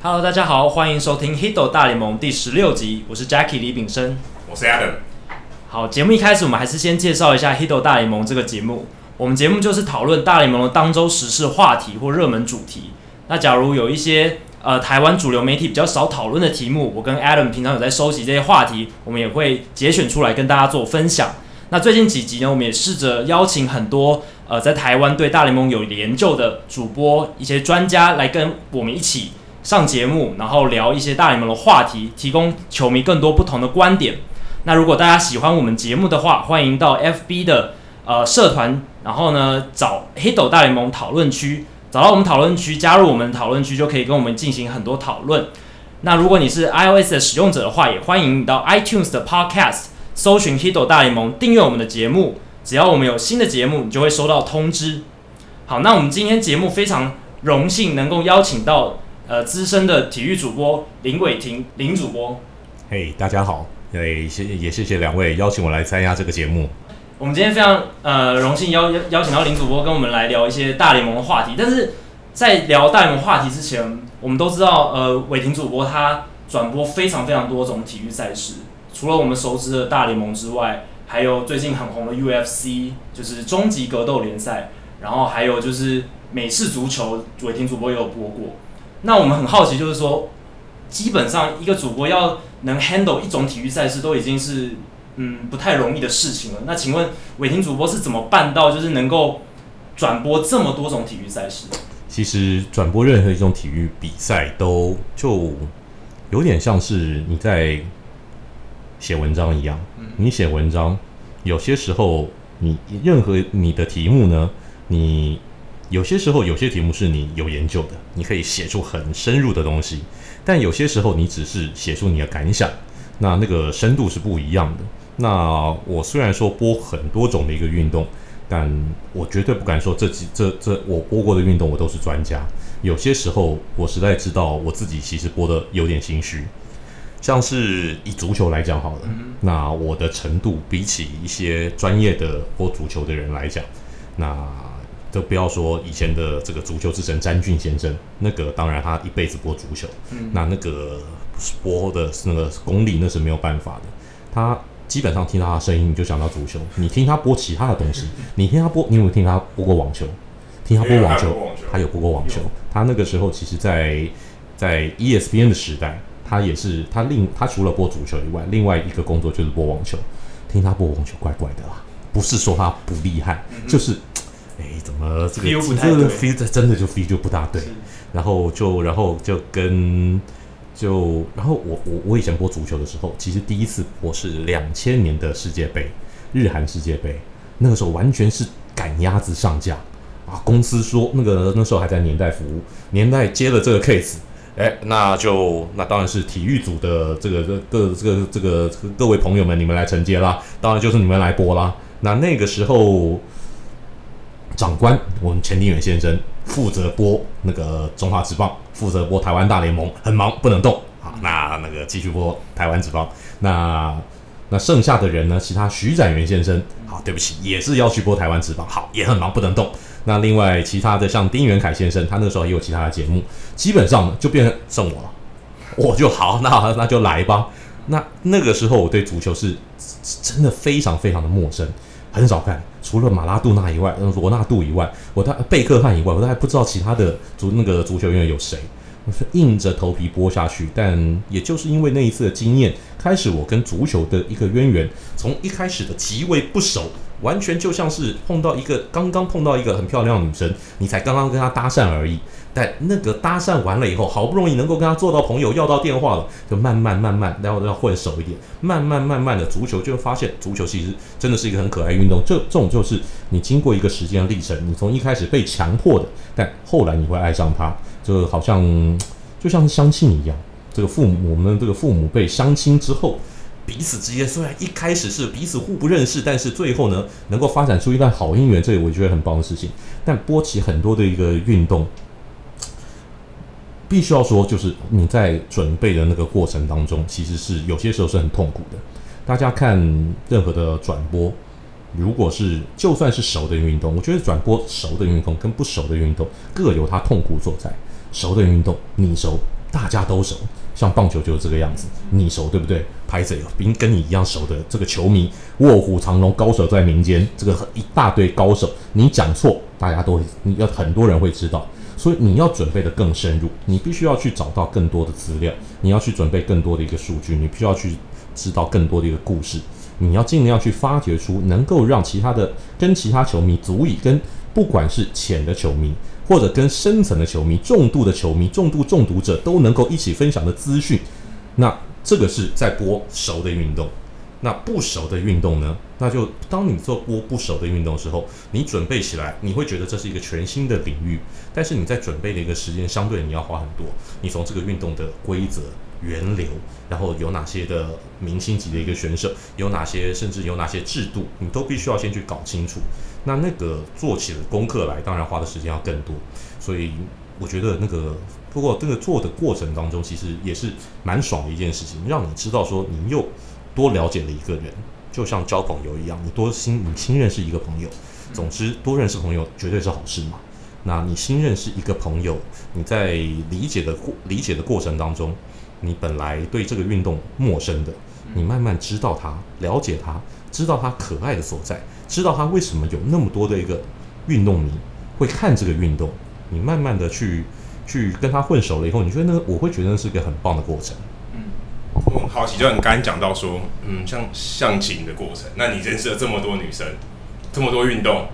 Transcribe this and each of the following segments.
Hello，大家好，欢迎收听《Hito 大联盟》第十六集，我是 Jackie 李炳生，我是 Adam。好，节目一开始，我们还是先介绍一下《Hito 大联盟》这个节目。我们节目就是讨论大联盟的当周时事话题或热门主题。那假如有一些呃台湾主流媒体比较少讨论的题目，我跟 Adam 平常有在收集这些话题，我们也会节选出来跟大家做分享。那最近几集呢，我们也试着邀请很多呃在台湾对大联盟有研究的主播、一些专家来跟我们一起。上节目，然后聊一些大联盟的话题，提供球迷更多不同的观点。那如果大家喜欢我们节目的话，欢迎到 FB 的呃社团，然后呢找 Hito 大联盟讨论区，找到我们讨论区，加入我们讨论区，就可以跟我们进行很多讨论。那如果你是 iOS 的使用者的话，也欢迎你到 iTunes 的 Podcast 搜寻 Hito 大联盟，订阅我们的节目。只要我们有新的节目，你就会收到通知。好，那我们今天节目非常荣幸能够邀请到。呃，资深的体育主播林伟霆，林主播，嘿，大家好，也谢也谢谢两位邀请我来参加这个节目。我们今天非常呃荣幸邀邀请到林主播跟我们来聊一些大联盟的话题。但是在聊大联盟话题之前，我们都知道，呃，伟霆主播他转播非常非常多种体育赛事，除了我们熟知的大联盟之外，还有最近很红的 UFC，就是终极格斗联赛，然后还有就是美式足球，伟霆主播也有播过。那我们很好奇，就是说，基本上一个主播要能 handle 一种体育赛事，都已经是嗯不太容易的事情了。那请问伟霆主播是怎么办到，就是能够转播这么多种体育赛事？其实转播任何一种体育比赛，都就有点像是你在写文章一样。你写文章，有些时候你任何你的题目呢，你。有些时候，有些题目是你有研究的，你可以写出很深入的东西；但有些时候，你只是写出你的感想，那那个深度是不一样的。那我虽然说播很多种的一个运动，但我绝对不敢说这几这这我播过的运动我都是专家。有些时候，我实在知道我自己其实播的有点心虚。像是以足球来讲好了，那我的程度比起一些专业的播足球的人来讲，那。都不要说以前的这个足球之神詹俊先生，那个当然他一辈子播足球，嗯、那那个播的是那个功力那是没有办法的。他基本上听到他的声音你就想到足球，你听他播其他的东西，你听他播，你有没有听他播过网球？听他播网球，他有播过网球。他那个时候其实在在 ESPN 的时代，他也是他另他除了播足球以外，另外一个工作就是播网球。听他播网球怪怪的啦，不是说他不厉害，就是。哎，怎么这个这个 feel 真的就 feel 就不大对，然后就然后就跟就然后我我我以前播足球的时候，其实第一次播是两千年的世界杯，日韩世界杯，那个时候完全是赶鸭子上架啊！公司说那个那时候还在年代服务，年代接了这个 case，哎，那就那当然是体育组的这个各这个这个这个各位朋友们，你们来承接啦，当然就是你们来播啦。那那个时候。长官，我们钱定远先生负责播那个中华职棒，负责播台湾大联盟，很忙不能动。好，那那个继续播台湾职棒。那那剩下的人呢？其他徐展元先生，好，对不起，也是要去播台湾职棒，好，也很忙不能动。那另外其他的像丁元凯先生，他那个时候也有其他的节目，基本上就变成剩我了，我就好，那 那就来吧。那那个时候我对足球是真的非常非常的陌生。很少看，除了马拉杜纳以外，嗯，罗纳度以外，我他贝克汉以外，我都还不知道其他的足那个足球员有谁。我是硬着头皮播下去，但也就是因为那一次的经验，开始我跟足球的一个渊源，从一开始的极为不熟，完全就像是碰到一个刚刚碰到一个很漂亮的女生，你才刚刚跟她搭讪而已。但那个搭讪完了以后，好不容易能够跟他做到朋友，要到电话了，就慢慢慢慢，然后要混熟一点，慢慢慢慢的足球就会发现，足球其实真的是一个很可爱运动。这这种就是你经过一个时间历程，你从一开始被强迫的，但后来你会爱上它，就好像就像是相亲一样。这个父母，我们这个父母辈相亲之后，彼此之间虽然一开始是彼此互不认识，但是最后呢，能够发展出一段好姻缘，这个我觉得很棒的事情。但波起很多的一个运动。必须要说，就是你在准备的那个过程当中，其实是有些时候是很痛苦的。大家看任何的转播，如果是就算是熟的运动，我觉得转播熟的运动跟不熟的运动各有它痛苦所在。熟的运动你熟，大家都熟。像棒球就是这个样子，你熟对不对？拍子有比跟你一样熟的这个球迷，卧虎藏龙，高手在民间，这个一大堆高手，你讲错，大家都会，你要很多人会知道，所以你要准备得更深入，你必须要去找到更多的资料，你要去准备更多的一个数据，你必须要去知道更多的一个故事，你要尽量去发掘出能够让其他的跟其他球迷足以跟不管是浅的球迷。或者跟深层的球迷、重度的球迷、重度中毒者都能够一起分享的资讯，那这个是在播熟的运动。那不熟的运动呢？那就当你做播不熟的运动的时候，你准备起来，你会觉得这是一个全新的领域。但是你在准备的一个时间相对你要花很多。你从这个运动的规则、源流，然后有哪些的明星级的一个选手，有哪些甚至有哪些制度，你都必须要先去搞清楚。那那个做起了功课来，当然花的时间要更多，所以我觉得那个不过这个做的过程当中，其实也是蛮爽的一件事情，让你知道说你又多了解了一个人，就像交朋友一样，你多新你新认识一个朋友，总之多认识朋友绝对是好事嘛。那你新认识一个朋友，你在理解的过理解的过程当中，你本来对这个运动陌生的，你慢慢知道他，了解他，知道他可爱的所在。知道他为什么有那么多的一个运动迷会看这个运动，你慢慢的去去跟他混熟了以后，你觉得那我会觉得那是一个很棒的过程。我很好奇，就你刚才讲到说，嗯，像相亲的过程，那你认识了这么多女生，这么多运动，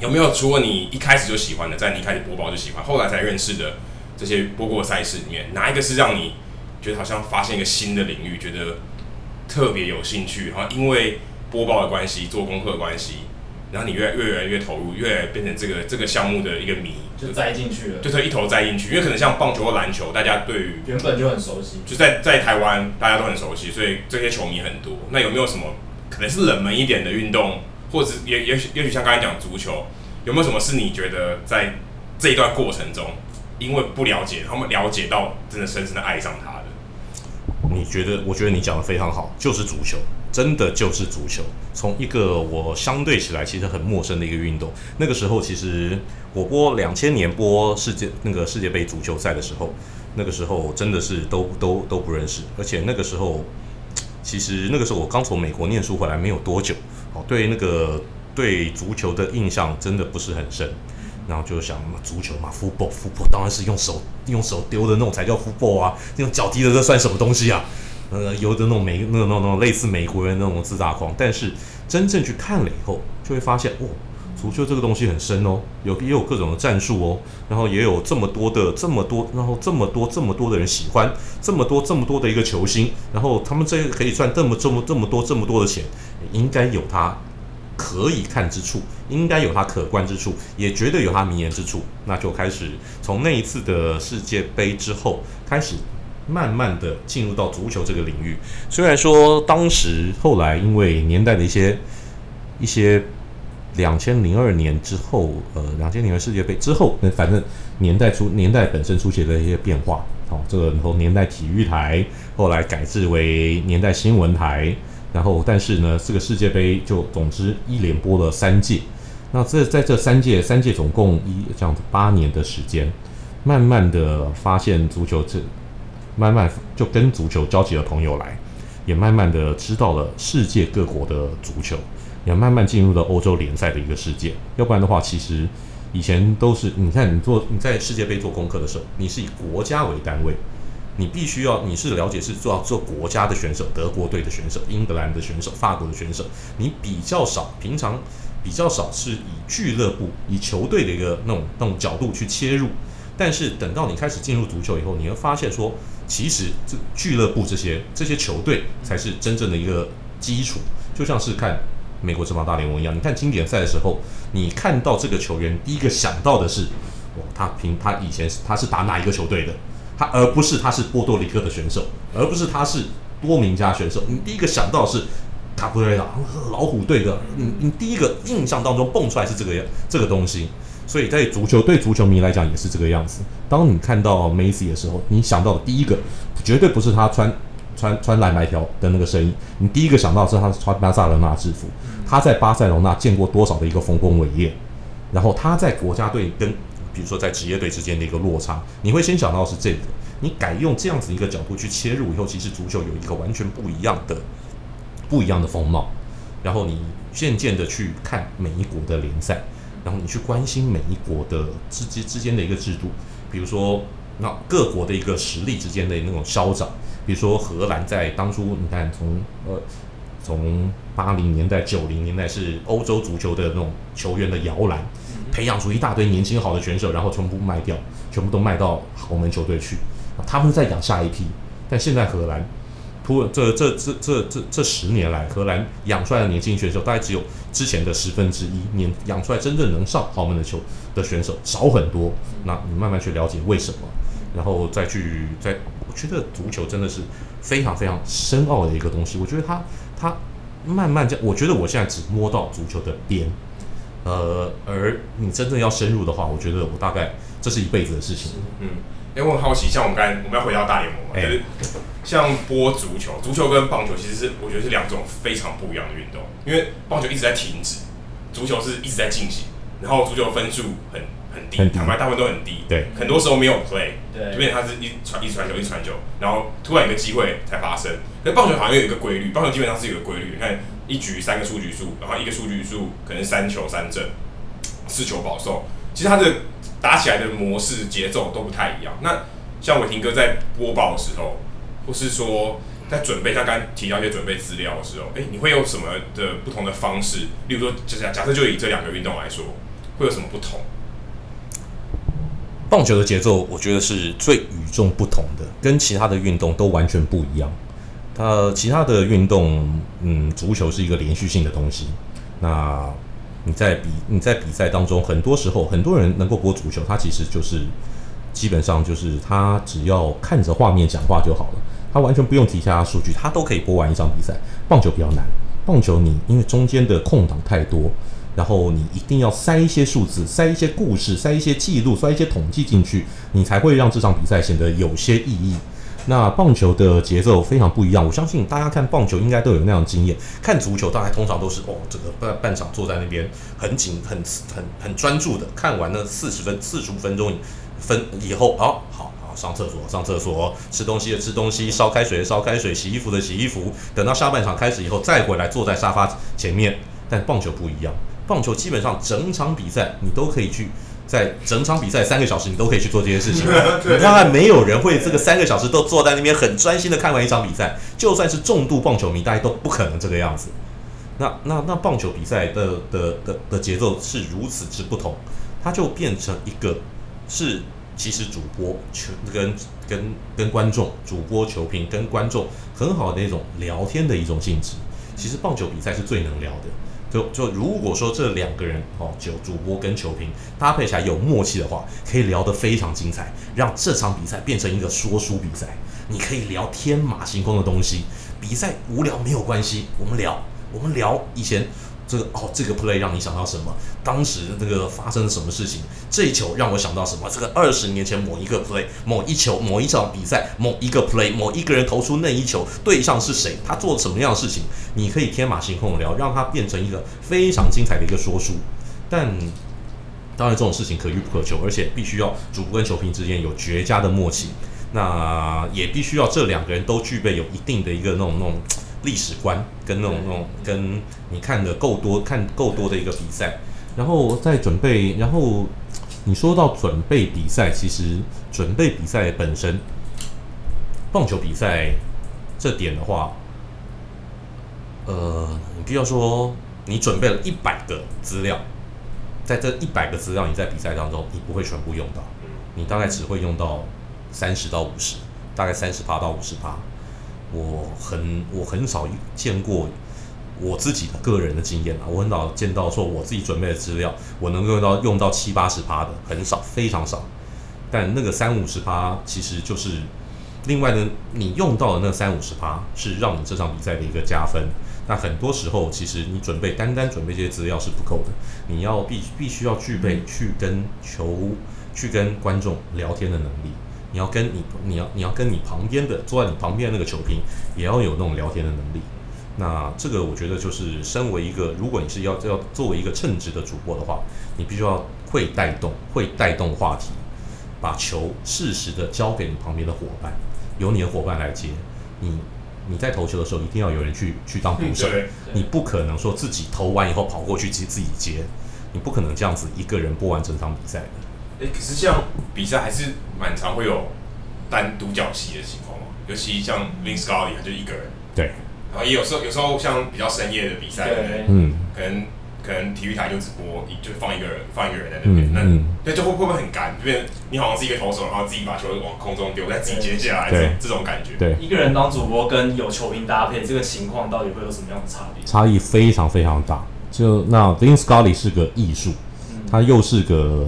有没有除了你一开始就喜欢的，在你一开始播报就喜欢，后来才认识的这些播过赛事里面，哪一个是让你觉得好像发现一个新的领域，觉得特别有兴趣，然后因为播报的关系，做功课的关系，然后你越越来越投入，越来越变成这个这个项目的一个迷，就栽进去了，就是一头栽进去。因为可能像棒球或篮球，大家对于原本就很熟悉，就在在台湾大家都很熟悉，所以这些球迷很多。那有没有什么可能是冷门一点的运动，或者也也许也许像刚才讲足球，有没有什么是你觉得在这一段过程中，因为不了解，他们了解到真的深深的爱上他的？你觉得？我觉得你讲的非常好，就是足球。真的就是足球，从一个我相对起来其实很陌生的一个运动。那个时候，其实我播两千年播世界那个世界杯足球赛的时候，那个时候真的是都都都不认识。而且那个时候，其实那个时候我刚从美国念书回来没有多久，哦，对那个对足球的印象真的不是很深。然后就想足球嘛，football，football 当然是用手用手丢的那种才叫 football 啊，用脚踢的这算什么东西啊？呃，有的那种美，那种那种类似美国人那种自大狂，但是真正去看了以后，就会发现，哦，足球这个东西很深哦，有也有各种的战术哦，然后也有这么多的这么多，然后这么多这么多的人喜欢，这么多这么多的一个球星，然后他们这可以赚这么这么这么多这么多的钱，应该有他可以看之处，应该有他可观之处，也绝对有他迷人之处，那就开始从那一次的世界杯之后开始。慢慢的进入到足球这个领域，虽然说当时后来因为年代的一些一些两千零二年之后，呃，两千零二世界杯之后，那反正年代出年代本身出现了一些变化，好，这个从年代体育台后来改制为年代新闻台，然后但是呢，这个世界杯就总之一连播了三届，那这在这三届三届总共一这样子八年的时间，慢慢的发现足球这。慢慢就跟足球交起了朋友来，也慢慢的知道了世界各国的足球，也慢慢进入了欧洲联赛的一个世界。要不然的话，其实以前都是你看你做你在世界杯做功课的时候，你是以国家为单位，你必须要你是了解是做做国家的选手，德国队的选手、英格兰的选手、法国的选手，你比较少平常比较少是以俱乐部、以球队的一个那种那种角度去切入。但是等到你开始进入足球以后，你会发现说。其实这俱乐部这些这些球队才是真正的一个基础，就像是看美国职棒大联盟一样。你看经典赛的时候，你看到这个球员，第一个想到的是，哦，他平他以前是他是打哪一个球队的，他而不是他是波多黎各的选手，而不是他是多明加选手。你第一个想到是卡布雷拉老虎队的，你你第一个印象当中蹦出来是这个这个东西。所以在足球对足球迷来讲也是这个样子。当你看到梅西的时候，你想到的第一个绝对不是他穿穿穿蓝白条的那个身影，你第一个想到是他穿巴塞罗那制服。他在巴塞罗那见过多少的一个丰功伟业，然后他在国家队跟比如说在职业队之间的一个落差，你会先想到是这个。你改用这样子一个角度去切入以后，其实足球有一个完全不一样的不一样的风貌。然后你渐渐的去看每一国的联赛，然后你去关心每一国的之之之间的一个制度，比如说那各国的一个实力之间的那种消长，比如说荷兰在当初你看从呃从八零年代九零年代是欧洲足球的那种球员的摇篮，培养出一大堆年轻好的选手，然后全部卖掉，全部都卖到豪门球队去，他们在养下一批，但现在荷兰。这这这这这这十年来，荷兰养出来的年轻选手大概只有之前的十分之一，年养出来真正能上豪门的球的选手少很多。那你慢慢去了解为什么，然后再去再，我觉得足球真的是非常非常深奥的一个东西。我觉得它它慢慢这样，我觉得我现在只摸到足球的边，呃，而你真正要深入的话，我觉得我大概这是一辈子的事情。嗯。因为我很好奇，像我们刚才我们要回到大联盟嘛，就是像播足球，足球跟棒球其实是我觉得是两种非常不一样的运动。因为棒球一直在停止，足球是一直在进行，然后足球分数很很低，坦白大部分都很低，对，很多时候没有 play，对，就变成它是一传一传球一传球，然后突然有个机会才发生。可棒球好像有一个规律，棒球基本上是有个规律，你看一局三个出局数，然后一个出局数可能三球三振，四球保送，其实它的。打起来的模式节奏都不太一样。那像伟霆哥在播报的时候，或是说在准备，像刚提到一些准备资料的时候，诶、欸，你会有什么的不同的方式？例如说，假假假设就以这两个运动来说，会有什么不同？棒球的节奏，我觉得是最与众不同的，跟其他的运动都完全不一样。它其他的运动，嗯，足球是一个连续性的东西。那你在比你在比赛当中，很多时候很多人能够播足球，他其实就是基本上就是他只要看着画面讲话就好了，他完全不用提其他数据，他都可以播完一场比赛。棒球比较难，棒球你因为中间的空档太多，然后你一定要塞一些数字、塞一些故事、塞一些记录、塞一些统计进去，你才会让这场比赛显得有些意义。那棒球的节奏非常不一样，我相信大家看棒球应该都有那样的经验。看足球，大概通常都是哦，这个半半场坐在那边很紧、很很很专注的看完了四十分、四十五分钟分以后，哦好好上厕所、上厕所，吃东西的吃东西，烧开水的烧开水，洗衣服的洗衣服。等到下半场开始以后，再回来坐在沙发前面。但棒球不一样，棒球基本上整场比赛你都可以去。在整场比赛三个小时，你都可以去做这些事情。你看看，没有人会这个三个小时都坐在那边很专心的看完一场比赛。就算是重度棒球迷，大家都不可能这个样子。那那那棒球比赛的的的的节奏是如此之不同，它就变成一个是其实主播球跟跟跟观众，主播球评跟观众很好的一种聊天的一种性质。其实棒球比赛是最能聊的。就就如果说这两个人哦，就主播跟球评搭配起来有默契的话，可以聊得非常精彩，让这场比赛变成一个说书比赛。你可以聊天马行空的东西，比赛无聊没有关系，我们聊，我们聊以前。这个哦，这个 play 让你想到什么？当时那个发生了什么事情？这一球让我想到什么？这个二十年前某一个 play，某一球，某一场比赛，某一个 play，某一个人投出那一球，对象是谁？他做了什么样的事情？你可以天马行空的聊，让它变成一个非常精彩的一个说书。但当然，这种事情可遇不可求，而且必须要主播跟球评之间有绝佳的默契。那也必须要这两个人都具备有一定的一个那种那种。历史观跟那种那种跟你看的够多，看够多的一个比赛，然后再准备，然后你说到准备比赛，其实准备比赛本身，棒球比赛这点的话，呃，你必须要说你准备了一百个资料，在这一百个资料，你在比赛当中你不会全部用到，你大概只会用到三十到五十，大概三十趴到五十趴。我很我很少见过我自己的个人的经验啊，我很少见到说我自己准备的资料，我能够用到用到七八十趴的，很少，非常少。但那个三五十趴，其实就是另外呢，你用到的那三五十趴，是让你这场比赛的一个加分。那很多时候，其实你准备单单准备这些资料是不够的，你要必必须要具备去跟球去跟观众聊天的能力。你要跟你，你要你要跟你旁边的坐在你旁边的那个球评，也要有那种聊天的能力。那这个我觉得就是身为一个，如果你是要要作为一个称职的主播的话，你必须要会带动，会带动话题，把球适时的交给你旁边的伙伴，由你的伙伴来接。你你在投球的时候，一定要有人去去当捕手，你不可能说自己投完以后跑过去接自己接，你不可能这样子一个人播完整场比赛的。哎、欸，可是像比赛还是蛮常会有单独角戏的情况嘛，尤其像 Vin Scully 他就一个人。对。然后也有时候有时候像比较深夜的比赛，对，嗯，可能。可能体育台就直播，就放一个人，放一个人在那边，嗯、那对，就会会不会很干？就变你好像是一个投手，然后自己把球往空中丢，再自己接下来，这这种感觉。对，一个人当主播跟有球评搭配，这个情况到底会有什么样的差别？差异非常非常大。就那 Vin Scully 是个艺术，他又是个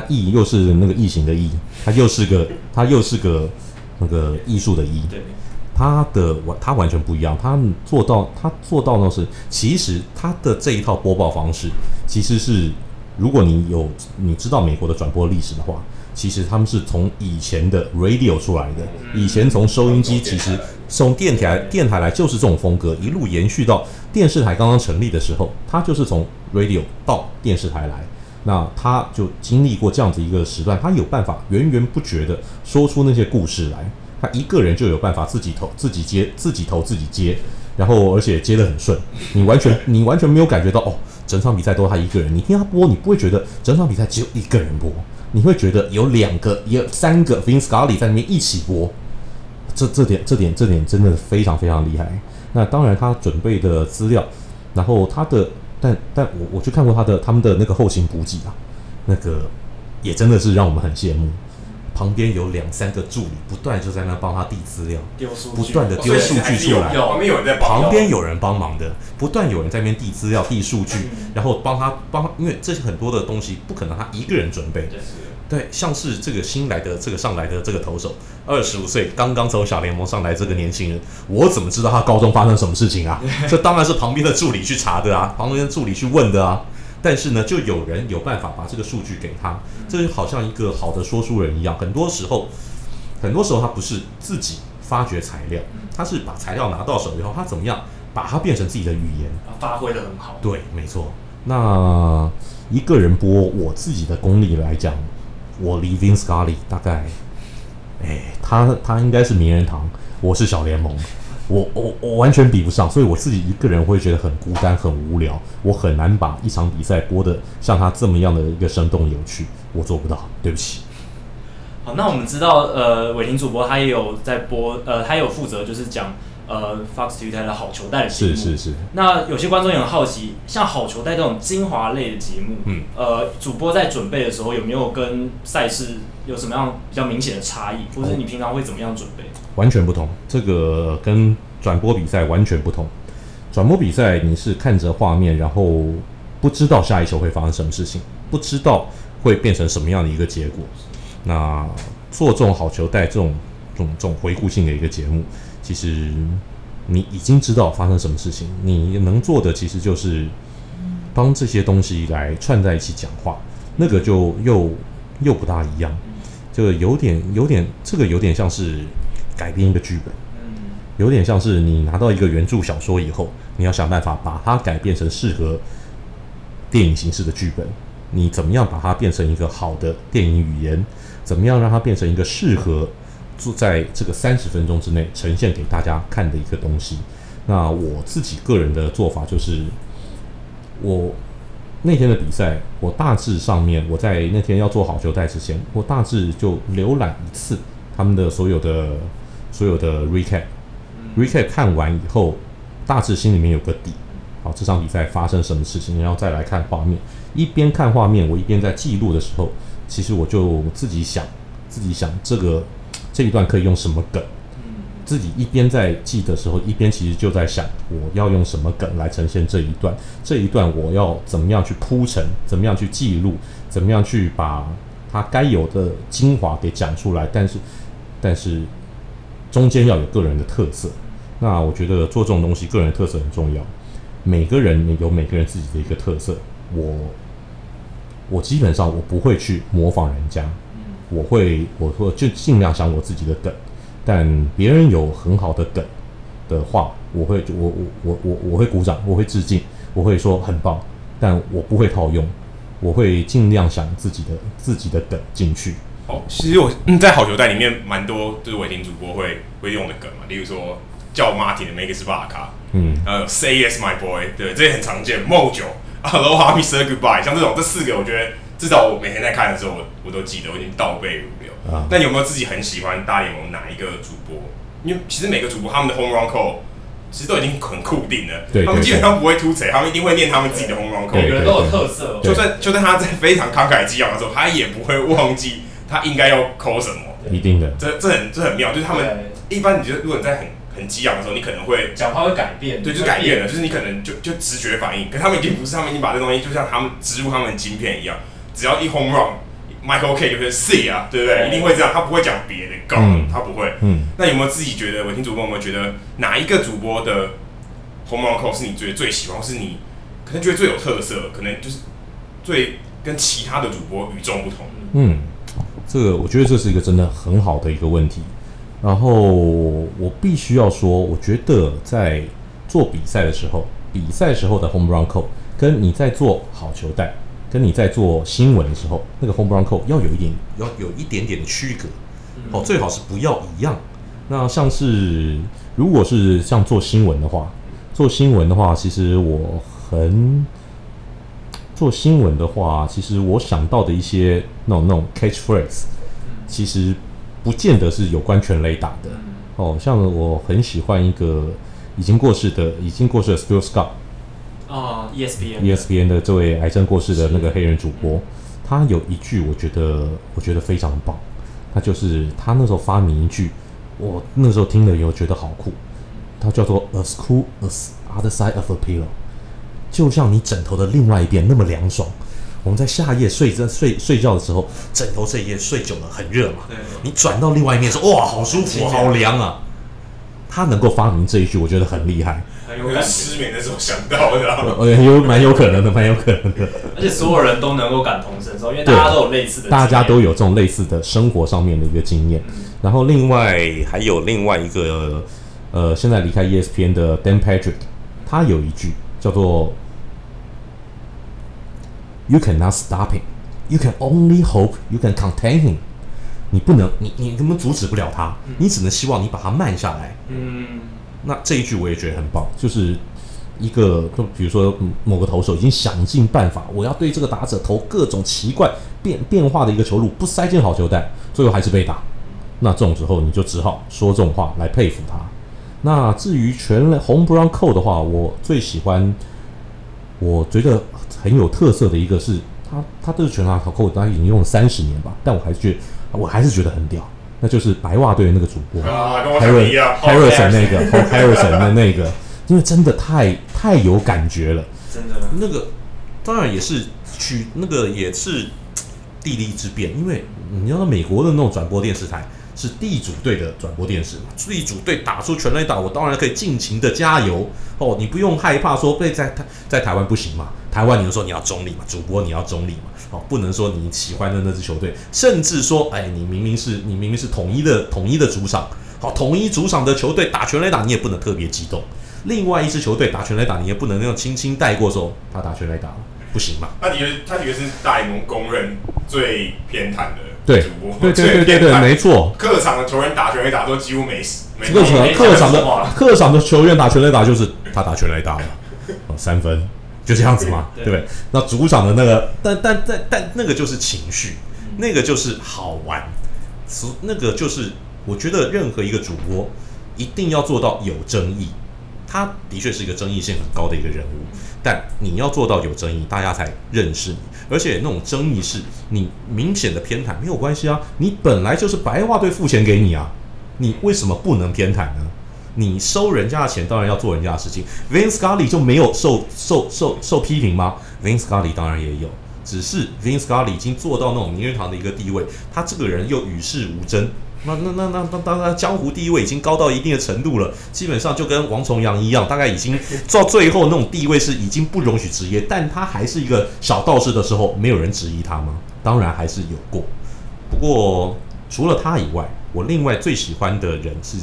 他艺又是那个异形的艺，它又是个它又是个那个艺术的艺。对。他的完，它完全不一样。它做到，它做到的是，其实它的这一套播报方式，其实是，如果你有你知道美国的转播历史的话，其实他们是从以前的 radio 出来的，以前从收音机，其实从电台电台来就是这种风格，一路延续到电视台刚刚成立的时候，它就是从 radio 到电视台来，那他就经历过这样子一个时段，他有办法源源不绝的说出那些故事来。他一个人就有办法自己投、自己接、自己投、自己接，然后而且接得很顺，你完全你完全没有感觉到哦，整场比赛都他一个人。你听他播，你不会觉得整场比赛只有一个人播，你会觉得有两个、有三个 Vin Scully 在那边一起播。这这点、这点、这点真的非常非常厉害。那当然，他准备的资料，然后他的，但但我我去看过他的他们的那个后勤补给啊，那个也真的是让我们很羡慕。旁边有两三个助理，不断就在那帮他递资料，不断的丢数据出来。旁边有人在帮，旁边有人帮忙的，不断有人在那边递资料、递数据，然后帮他帮，因为这些很多的东西不可能他一个人准备。对，像是这个新来的这个上来的这个投手，二十五岁，刚刚从小联盟上来这个年轻人，我怎么知道他高中发生什么事情啊？这当然是旁边的助理去查的啊，旁边的助理去问的啊。但是呢，就有人有办法把这个数据给他，这就好像一个好的说书人一样。很多时候，很多时候他不是自己发掘材料，他是把材料拿到手以后，他怎么样把它变成自己的语言，发挥得很好。对，没错。那一个人播，我自己的功力来讲，我离 Vin Scully 大概，哎，他他应该是名人堂，我是小联盟。我我我完全比不上，所以我自己一个人会觉得很孤单、很无聊。我很难把一场比赛播得像他这么样的一个生动有趣，我做不到，对不起。好，那我们知道，呃，伟霆主播他也有在播，呃，他有负责就是讲，呃，Fox 体育台的好球带的节目。是是是。那有些观众也很好奇，像好球带这种精华类的节目，嗯，呃，主播在准备的时候有没有跟赛事有什么样比较明显的差异，或者是你平常会怎么样准备？完全不同，这个跟转播比赛完全不同。转播比赛你是看着画面，然后不知道下一球会发生什么事情，不知道会变成什么样的一个结果。那做这种好球带这种这种这种回顾性的一个节目，其实你已经知道发生什么事情，你能做的其实就是帮这些东西来串在一起讲话，那个就又又不大一样，就有点有点这个有点像是。改编一个剧本，有点像是你拿到一个原著小说以后，你要想办法把它改变成适合电影形式的剧本。你怎么样把它变成一个好的电影语言？怎么样让它变成一个适合做在这个三十分钟之内呈现给大家看的一个东西？那我自己个人的做法就是，我那天的比赛，我大致上面我在那天要做好球带之前，我大致就浏览一次他们的所有的。所有的 recap，recap 看完以后，大致心里面有个底。好，这场比赛发生什么事情，然后再来看画面。一边看画面，我一边在记录的时候，其实我就自己想，自己想这个这一段可以用什么梗。自己一边在记的时候，一边其实就在想，我要用什么梗来呈现这一段。这一段我要怎么样去铺陈，怎么样去记录，怎么样去把它该有的精华给讲出来。但是，但是。中间要有个人的特色，那我觉得做这种东西，个人特色很重要。每个人有每个人自己的一个特色，我我基本上我不会去模仿人家，我会我说就尽量想我自己的梗。但别人有很好的梗的话，我会我我我我我会鼓掌，我会致敬，我会说很棒。但我不会套用，我会尽量想自己的自己的梗进去。哦，其实我、嗯、在好球带里面蛮多就是违停主播会会用的梗嘛，例如说叫 Martin 的 Make It Sparka，嗯，然后 Say Yes My Boy，对，这也很常见。Mojo，Aloha Mr Goodbye，像这种这四个，我觉得至少我每天在看的时候，我我都记得，我已经倒背如流。啊，那有没有自己很喜欢大联盟哪一个主播？因为其实每个主播他们的 Home Run Call 其实都已经很固定了，对，对，对，他们基本上不会突锤，他们一定会念他们自己的 Home Run Call，每个人都有特色。就算就算他在非常慷慨激昂的时候，他也不会忘记他应该要 call 什么。一定的，这这很这很妙，就是他们一般你觉得如果你在很很激昂的时候，你可能会讲话会改变，对，就改变。了，就是你可能就就直觉反应，可他们已经不是，他们已经把这东西就像他们植入他们的晶片一样，只要一 Home Run。Michael K 就是 C 啊，对不对？一定会这样，他不会讲别的，高、嗯，他不会。嗯，那有没有自己觉得，我听主播有没有觉得哪一个主播的 Home Run Call 是你觉得最喜欢，或是你可能觉得最有特色，可能就是最跟其他的主播与众不同？嗯，这个我觉得这是一个真的很好的一个问题。然后我必须要说，我觉得在做比赛的时候，比赛时候的 Home Run Call 跟你在做好球带。跟你在做新闻的时候，那个 home run call 要有一点，要有一点点的区隔，哦，最好是不要一样。那像是如果是像做新闻的话，做新闻的话，其实我很做新闻的话，其实我想到的一些那种那种 catchphrase，其实不见得是有关全雷打的。哦，像我很喜欢一个已经过世的已经过世的 Stuart Scott。啊、uh,，ESPN ESPN 的这位癌症过世的那个黑人主播，他有一句我觉得我觉得非常棒，他就是他那时候发明一句，我那时候听了以后觉得好酷，他叫做 As cool as other side of a pillow，就像你枕头的另外一边那么凉爽。我们在夏夜睡在睡睡觉的时候，枕头这一边睡久了很热嘛，你转到另外一面说哇好舒服好凉啊，他能够发明这一句，我觉得很厉害。失眠的时候想到的，呃，有蛮有可能的，蛮有可能的。而且所有人都能够感同身受，因为大家都有类似的，大家都有这种类似的生活上面的一个经验。嗯、然后另外还有另外一个，呃，现在离开 ESPN 的 Dan Patrick，他有一句叫做 “You cannot stop him, you can only hope you can contain him。”你不能，你你根本阻止不了他，你只能希望你把他慢下来。嗯。那这一句我也觉得很棒，就是一个，就比如说某个投手已经想尽办法，我要对这个打者投各种奇怪变变化的一个球路，不塞进好球带，最后还是被打。那这种时候你就只好说这种话来佩服他。那至于全垒 home run call 的话，我最喜欢，我觉得很有特色的一个是他，他这个全垒打 call 大概已经用了三十年吧，但我还是觉得，我还是觉得很屌。那就是白袜队的那个主播，Harrison 那个，Harrison 的那个，因为真的太太有感觉了，真的。那个当然也是取那个也是地利之便，因为你要道美国的那种转播电视台是地主队的转播电视嘛，地主队打出全垒打，我当然可以尽情的加油哦，你不用害怕说被在台在台湾不行嘛，台湾你就说你要中立嘛，主播你要中立嘛。哦，不能说你喜欢的那支球队，甚至说，哎，你明明是你明明是统一的统一的主场，好，统一主场的球队打全垒打，你也不能特别激动。另外一支球队打全垒打，你也不能那种轻轻带过说他打全垒打了，不行嘛？他的确，他的确是大联盟公认最偏袒的主播，对对对对对，没错。客场的球员打全垒打都几乎没死，客场客场的客场的球员打全垒打就是他打全垒打了，哦，三分。就这样子嘛，对不对？那组长的那个，但但但但那个就是情绪，那个就是好玩，那个就是我觉得任何一个主播一定要做到有争议。他的确是一个争议性很高的一个人物，但你要做到有争议，大家才认识你。而且那种争议是你明显的偏袒没有关系啊，你本来就是白话队付钱给你啊，你为什么不能偏袒呢？你收人家的钱，当然要做人家的事情。Vin Scully 就没有受受受受批评吗？Vin Scully 当然也有，只是 Vin Scully 已经做到那种名人堂的一个地位，他这个人又与世无争，那那那那那当然江湖地位已经高到一定的程度了，基本上就跟王重阳一样，大概已经到最后那种地位是已经不容许职业，但他还是一个小道士的时候，没有人质疑他吗？当然还是有过。不过除了他以外，我另外最喜欢的人是。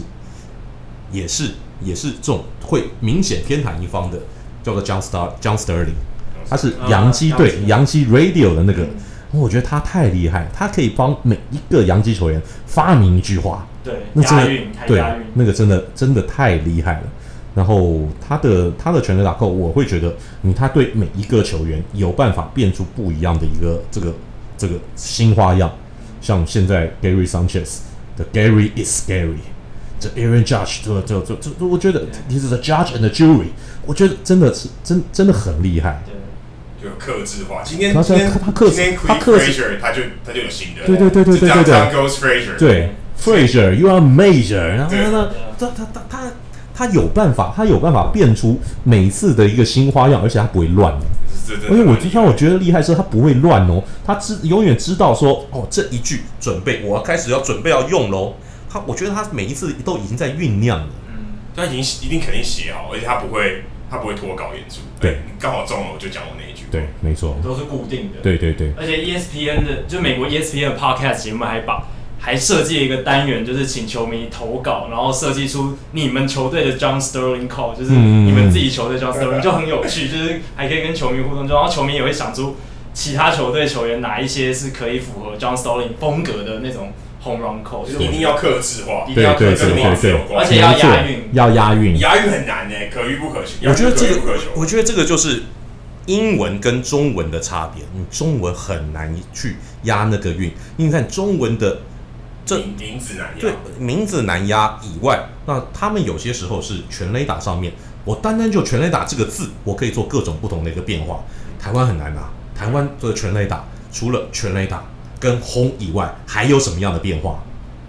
也是也是这种会明显偏袒一方的，叫做 John Star John Sterling，他是洋基队洋基 Radio 的那个。我觉得他太厉害，他可以帮每一个洋基球员发明一句话。对，那真的，对，那个真的真的太厉害了。然后他的他的全垒打扣，我会觉得，嗯，他对每一个球员有办法变出不一样的一个这个这个新花样。像现在 Gary Sanchez 的 Gary is scary，这 Aaron Judge 这这这这，我觉得 He's the judge and the jury，我觉得真的是真真的很厉害。就克制化。今天他今天他他客今天他克 Frazier 他就他就有新的。对对对对对对对。Goes Frazier。对，Frazier，You are major，然后呢他他他他他他有办法，他有办法变出每次的一个新花样，而且他不会乱。而且我就像我觉得厉害是，他不会乱哦，他知永远知道说，哦，这一句准备，我要开始要准备要用喽。他我觉得他每一次都已经在酝酿了，嗯，他已经一定肯定写好，而且他不会他不会脱稿演出。对，刚好中了我就讲我那一句。对，没错，都是固定的。对对对。而且 ESPN 的就美国 ESPN 的 Podcast 节目还把还设计了一个单元，就是请球迷投稿，然后设计出你们球队的 John Sterling call，就是你们自己球队 John Sterling 就很有趣，就是还可以跟球迷互动，然后球迷也会想出其他球队球员哪一些是可以符合 John Sterling 风格的那种 home run call，就是一定要克制化，一定要克制化，而且要押韵，要押韵，押韵很难呢，可遇不可求。我觉得这个，我觉得这个就是。英文跟中文的差别，你中文很难去押那个韵。因为看中文的这名字难押，对名字难押以外，那他们有些时候是全雷打上面，我单单就全雷打这个字，我可以做各种不同的一个变化。台湾很难啊，台湾的全雷打除了全雷打跟轰以外，还有什么样的变化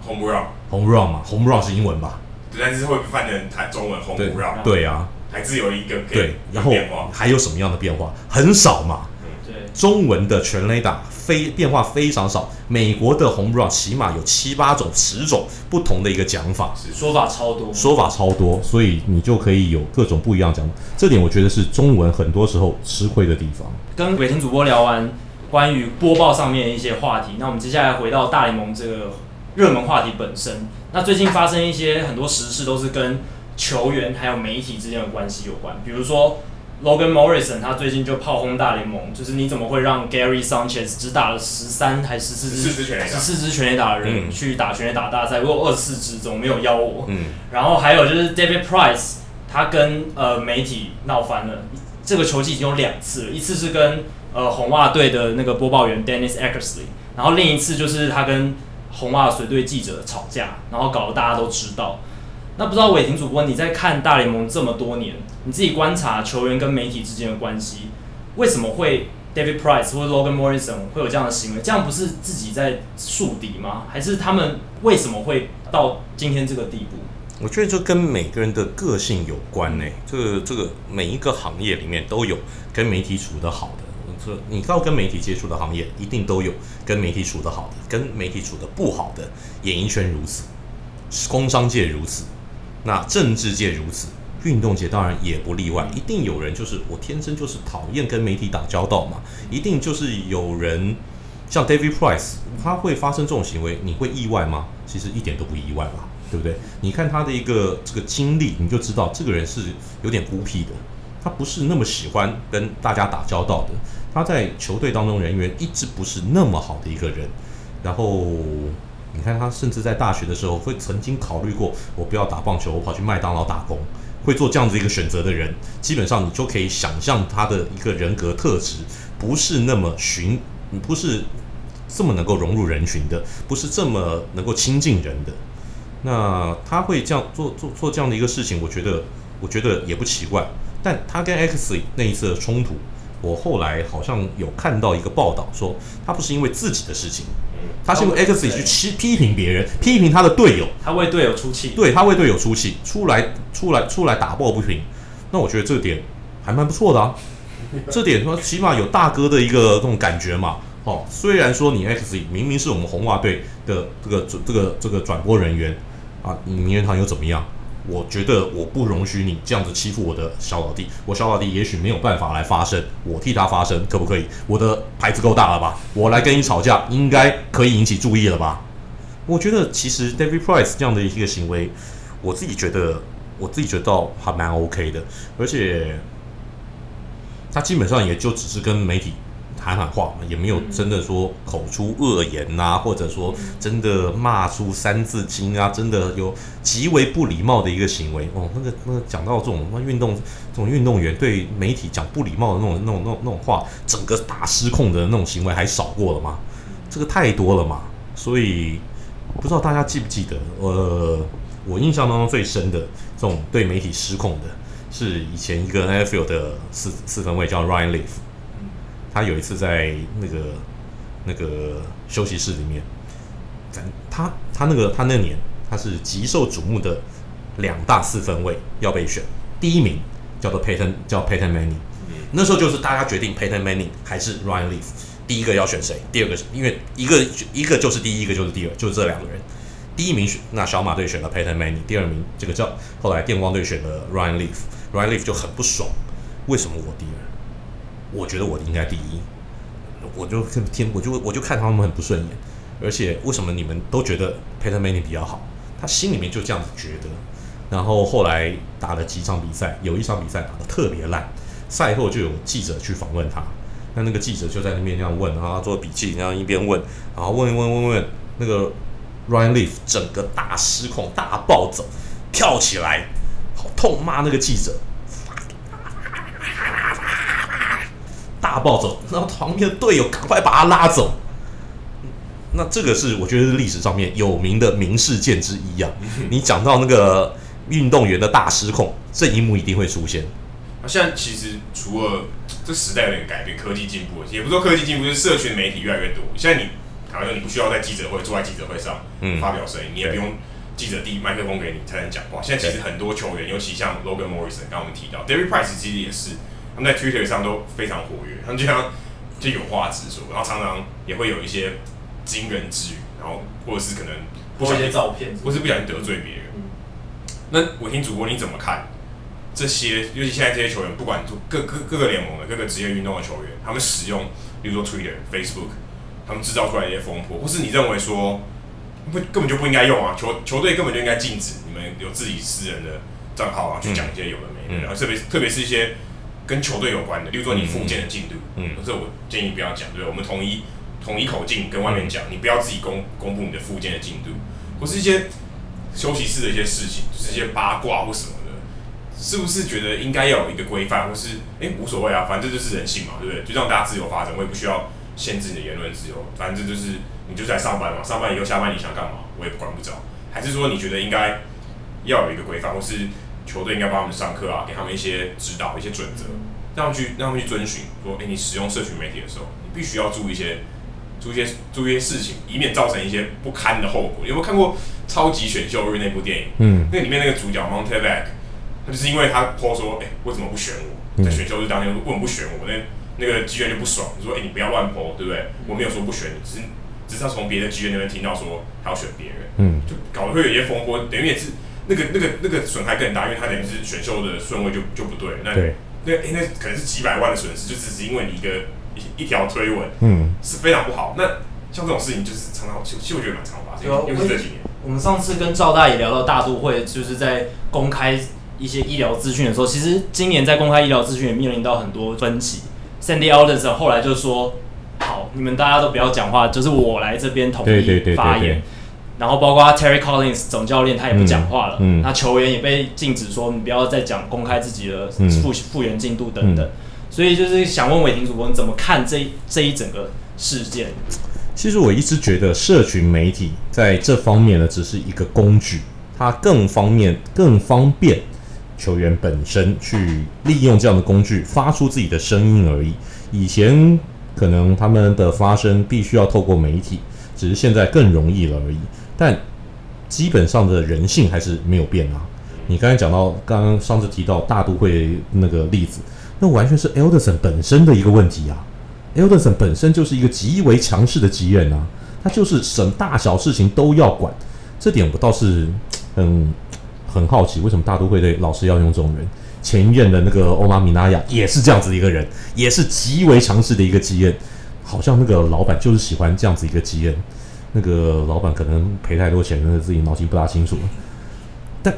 ？Home run，Home run 嘛，Home run 是英文吧？对，但是会翻成台中文 Home run？对啊。还是有一个对，然后还有什么样的变化？很少嘛。对，中文的全垒打非变化非常少。美国的 home run 起码有七八种、十种不同的一个讲法，说法超多，说法超多，所以你就可以有各种不一样讲法。这点我觉得是中文很多时候吃亏的地方。跟伟霆主播聊完关于播报上面的一些话题，那我们接下来回到大联盟这个热门话题本身。那最近发生一些很多时事都是跟球员还有媒体之间的关系有关，比如说 Logan Morrison，他最近就炮轰大联盟，就是你怎么会让 Gary Sanchez 只打了十三还十四支十四支全垒打的人去打全垒打大赛，我有二十四支，怎么没有邀我？嗯，然后还有就是 David Price，他跟呃媒体闹翻了，这个球季已经有两次了，一次是跟呃红袜队的那个播报员 Dennis Eckersley，然后另一次就是他跟红袜随队记者吵架，然后搞得大家都知道。那不知道伟霆主播，你在看大联盟这么多年，你自己观察球员跟媒体之间的关系，为什么会 David Price 或者 Logan Morrison 会有这样的行为？这样不是自己在树敌吗？还是他们为什么会到今天这个地步？我觉得这跟每个人的个性有关呢。这个这个每一个行业里面都有跟媒体处得好的。你到跟媒体接触的行业，一定都有跟媒体处得好的，跟媒体处得不好的。演艺圈如此，工商界如此。那政治界如此，运动界当然也不例外。一定有人就是我天生就是讨厌跟媒体打交道嘛。一定就是有人像 David Price，他会发生这种行为，你会意外吗？其实一点都不意外吧，对不对？你看他的一个这个经历，你就知道这个人是有点孤僻的，他不是那么喜欢跟大家打交道的。他在球队当中人缘一直不是那么好的一个人，然后。你看他甚至在大学的时候会曾经考虑过，我不要打棒球，我跑去麦当劳打工，会做这样子一个选择的人，基本上你就可以想象他的一个人格特质不是那么寻，不是这么能够融入人群的，不是这么能够亲近人的。那他会这样做做做这样的一个事情，我觉得我觉得也不奇怪。但他跟 X 那一次的冲突，我后来好像有看到一个报道说，他不是因为自己的事情。他是用 X 去批批评别人，批评他的队友，他为队友出气，对，他为队友出气，出来出来出来打抱不平。那我觉得这点还蛮不错的啊，这点说起码有大哥的一个这种感觉嘛。哦，虽然说你 X 明明是我们红袜队的这个这个这个转播人员啊，你名人堂又怎么样？我觉得我不容许你这样子欺负我的小老弟，我小老弟也许没有办法来发声，我替他发声，可不可以？我的牌子够大了吧？我来跟你吵架，应该可以引起注意了吧？我觉得其实 David Price 这样的一个行为，我自己觉得，我自己觉得还蛮 OK 的，而且他基本上也就只是跟媒体。喊喊话嘛，也没有真的说口出恶言呐、或者说真的骂出三字经啊，真的有极为不礼貌的一个行为哦。那个那个讲到这种那运动这种运动员对媒体讲不礼貌的那种那种那种那种话，整个大失控的那种行为还少过了吗？这个太多了嘛。所以不知道大家记不记得，呃，我印象当中最深的这种对媒体失控的。是以前一个 NFL 的四四分卫叫 Ryan Leaf，他有一次在那个那个休息室里面，他他那个他那年他是极受瞩目的两大四分位要被选，第一名叫做 Payton 叫 Payton Manning，那时候就是大家决定 Payton Manning 还是 Ryan Leaf，第一个要选谁，第二个是因为一个一个就是第一，一个就是第二，就是这两个人。第一名选那小马队选了 Payton Manning，第二名这个叫后来电光队选了 Ryan Leaf，Ryan Leaf 就很不爽，为什么我第二？我觉得我应该第一，我就天我就我就看他们很不顺眼，而且为什么你们都觉得 Peter Manning 比较好？他心里面就这样子觉得。然后后来打了几场比赛，有一场比赛打得特别烂，赛后就有记者去访问他，那那个记者就在那边这样问，然后他做笔记，然后一边问，然后问问问问那个。Ryan Leaf 整个大失控、大暴走，跳起来，好痛骂那个记者，大暴走，然后旁边的队友赶快把他拉走。那这个是我觉得是历史上面有名的名事件之一啊。你讲到那个运动员的大失控，这一幕一定会出现。那现在其实除了这时代有点改变，科技进步，也不说科技进步，就是社群媒体越来越多。现在你。好像你不需要在记者会坐在记者会上发表声音，嗯、你也不用记者递麦克风给你才能讲话。现在其实很多球员，尤其像 Logan Morrison，刚刚我们提到 David Price，其实也是他们在 Twitter 上都非常活跃，他们经常就有话直说，然后常常也会有一些惊人之语，然后或者是可能不想一些照片，或是不小心得罪别人。嗯、那我听主播你怎么看这些？尤其现在这些球员，不管各各各个联盟的各个职业运动的球员，他们使用，比如说 Twitter、Facebook。他们制造出来一些风波，或是你认为说不根本就不应该用啊？球球队根本就应该禁止你们有自己私人的账号啊，去讲一些有的没的，然后特别特别是一些跟球队有关的，例如说你复健的进度，嗯，这我建议不要讲，对，我们统一统一口径跟外面讲，你不要自己公公布你的复健的进度，或是一些休息室的一些事情，就是一些八卦或什么的，是不是觉得应该要有一个规范，或是哎、欸、无所谓啊，反正这就是人性嘛，对不对？就让大家自由发展，我也不需要。限制你的言论自由，反正就是你就在上班嘛，上班以后下班你想干嘛，我也管不着。还是说你觉得应该要有一个规范，或是球队应该帮他们上课啊，给他们一些指导、一些准则，让他们去让他们去遵循。说，哎、欸，你使用社群媒体的时候，你必须要注意一些、注意一些、注意一些事情，以免造成一些不堪的后果。有没有看过《超级选秀日》那部电影？嗯，那里面那个主角 Montevac，他就是因为他 po 说，哎、欸，为什么不选我？在选秀日当天，为什么不选我？那那个机员就不爽，就说：“哎、欸，你不要乱泼，对不对？我没有说不选你，只是只是他从别的机员那边听到说他要选别人，嗯，就搞得会有一些风波，等于也是那个那个那个损害更大，因为他等于是选秀的顺位就就不对，那对那那可能是几百万的损失，就只是因为你一个一一条推文，嗯，是非常不好。那像这种事情就是常常，其实我觉得蛮常发生，尤其是这几年。我们上次跟赵大爷聊到大都会，就是在公开一些医疗资讯的时候，其实今年在公开医疗资讯也面临到很多分歧。Sandy Alderson 后来就说：“好，你们大家都不要讲话，就是我来这边统一发言。然后包括 Terry Collins 总教练他也不讲话了。嗯，嗯，那球员也被禁止说你不要再讲公开自己的复复原进度等等。所以就是想问伟霆主播，你怎么看这这一整个事件？其实我一直觉得社群媒体在这方面呢，只是一个工具，它更方便更方便。”球员本身去利用这样的工具发出自己的声音而已。以前可能他们的发声必须要透过媒体，只是现在更容易了而已。但基本上的人性还是没有变啊。你刚才讲到，刚刚上次提到大都会那个例子，那完全是 Alderson 本身的一个问题啊。Alderson 本身就是一个极为强势的职员啊，他就是什么大小事情都要管。这点我倒是嗯。很好奇，为什么大都会队老是要用这种人？前一任的那个欧玛米纳亚也是这样子一个人，也是极为强势的一个 GM。好像那个老板就是喜欢这样子一个 GM。那个老板可能赔太多钱，那自己脑筋不大清楚。但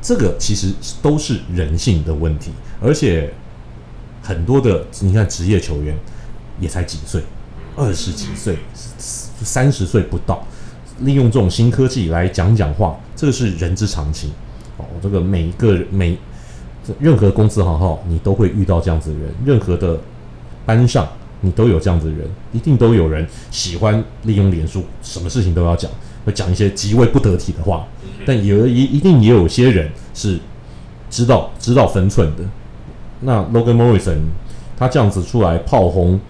这个其实都是人性的问题，而且很多的你看职业球员，也才几岁，二十几岁，三十岁不到，利用这种新科技来讲讲话，这个是人之常情。哦，这个每一个每任何公司行号，你都会遇到这样子的人，任何的班上你都有这样子的人，一定都有人喜欢利用脸书，什么事情都要讲，会讲一些极为不得体的话。但有一一定也有些人是知道知道分寸的。那 Logan Morrison 他这样子出来炮轰，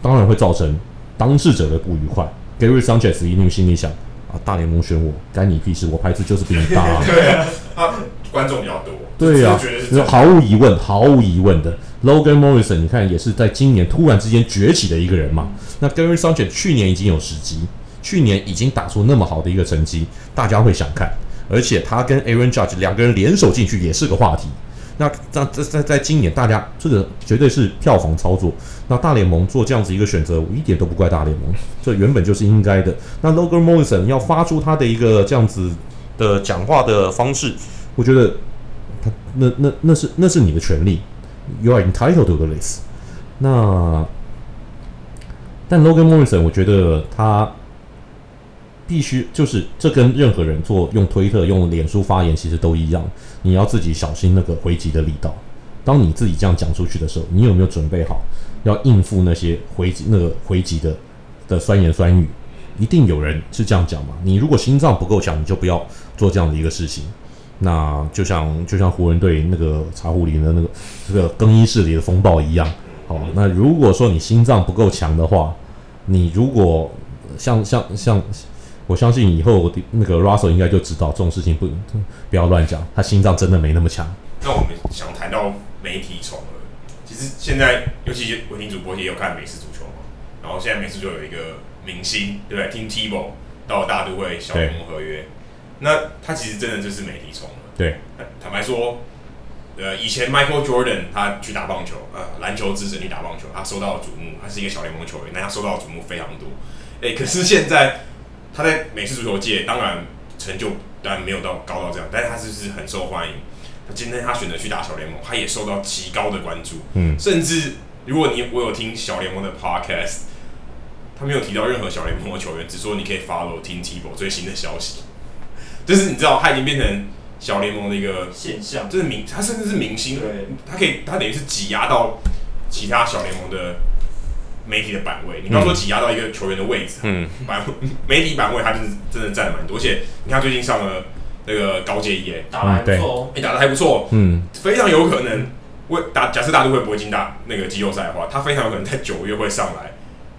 当然会造成当事者的不愉快。Gary Sanchez 一定心里想啊。大联盟选我，干你屁事！我牌子就是比你大啊！对啊，他观众比较多。对呀、啊，毫无疑问，毫无疑问的，Logan Morrison，你看也是在今年突然之间崛起的一个人嘛。那 Gary s a n c h e 去年已经有时机，去年已经打出那么好的一个成绩，大家会想看，而且他跟 Aaron Judge 两个人联手进去也是个话题。那在在在在今年，大家这个绝对是票房操作。那大联盟做这样子一个选择，我一点都不怪大联盟，这原本就是应该的。那 Logan Morrison 要发出他的一个这样子的讲话的方式，我觉得他那那那是那是你的权利，You are entitled to the list。那但 Logan Morrison，我觉得他。必须就是这跟任何人做用推特、用脸书发言其实都一样，你要自己小心那个回击的力道。当你自己这样讲出去的时候，你有没有准备好要应付那些回击、那个回击的的酸言酸语？一定有人是这样讲嘛？你如果心脏不够强，你就不要做这样的一个事情。那就像就像湖人队那个茶壶里的那个这个更衣室里的风暴一样。好，那如果说你心脏不够强的话，你如果像像像。我相信以后那个 Russell 应该就知道这种事情不不要乱讲，他心脏真的没那么强。那我们想谈到媒体宠儿，其实现在尤其是文婷主播也有看美式足球嘛，然后现在美式就有一个明星，对不对？Tim Tebow 到大都会小联盟合约，那他其实真的就是美体宠了。对，坦白说，呃，以前 Michael Jordan 他去打棒球，呃，篮球之神去打棒球，他受到了瞩目，他是一个小联盟球员，那他受到的瞩目非常多。哎，可是现在。他在美式足球界当然成就当然没有到高到这样，但是他是不是很受欢迎？他今天他选择去打小联盟，他也受到极高的关注。嗯，甚至如果你我有听小联盟的 podcast，他没有提到任何小联盟的球员，只说你可以 follow Tim Tebow 最新的消息。就是你知道他已经变成小联盟的一个现象，就是明他甚至是明星，对，他可以他等于是挤压到其他小联盟的。媒体的版位，你不要说挤压到一个球员的位置，嗯，版 媒体版位，他就是真的占了蛮多。而且你看最近上了那个高阶一，打的还不错，你打的还不错，嗯，非常有可能为打假设大都会不会进打那个季后赛的话，他非常有可能在九月会上来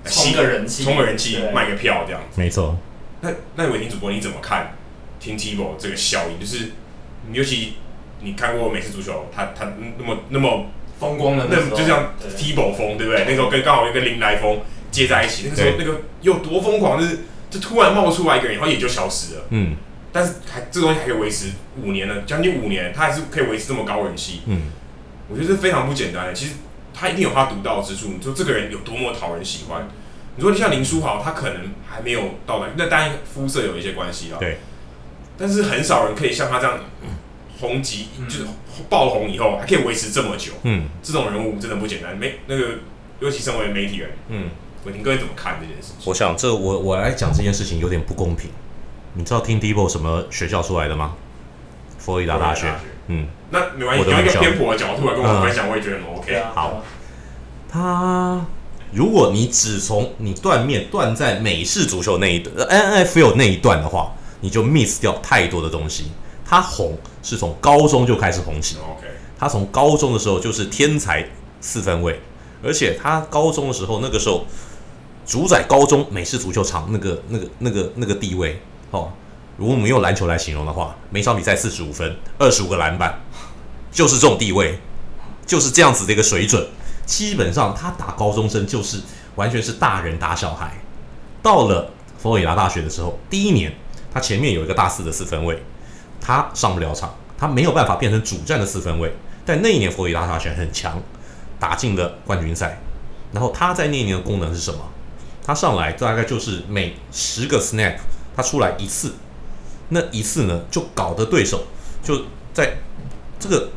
冲个人气，冲个人气，卖个票这样子。没错。那那伟霆主播你怎么看 Tim Tebow 这个效应？就是尤其你看过美式足球，他他那么那么。风光的那，那就像 Tebow 风，对不对？那时候跟刚好又跟林来疯接在一起，那个时候那个有多疯狂，就是就突然冒出来一个人，然后也就消失了。嗯，但是还这东西还可以维持五年了，将近五年，他还是可以维持这么高人气。嗯，我觉得这非常不简单的。其实他一定有他独到之处。你说这个人有多么讨人喜欢？你说你像林书豪，他可能还没有到达，那当然肤色有一些关系啊。对，但是很少人可以像他这样。红极就是爆红以后还可以维持这么久，嗯，这种人物真的不简单。没那个，尤其身为媒体人，嗯，伟霆哥你怎么看这件事情？我想这我我来讲这件事情有点不公平。你知道 Tim Tebow 什么学校出来的吗？佛罗里达大学。嗯，那没关系，用一个偏颇的角度来跟我分享，我也觉得很 OK。好，他如果你只从你断面断在美式足球那一段，NFL 那一段的话，你就 miss 掉太多的东西。他红是从高中就开始红起，OK。他从高中的时候就是天才四分卫，而且他高中的时候那个时候主宰高中美式足球场那个那个那个那个地位哦。如果我们用篮球来形容的话，每场比赛四十五分，二十五个篮板，就是这种地位，就是这样子的一个水准。基本上他打高中生就是完全是大人打小孩。到了佛罗里达大学的时候，第一年他前面有一个大四的四分卫。他上不了场，他没有办法变成主战的四分卫。但那一年佛罗里达大学很强，打进了冠军赛。然后他在那一年的功能是什么？他上来大概就是每十个 snap 他出来一次，那一次呢就搞得对手就在这个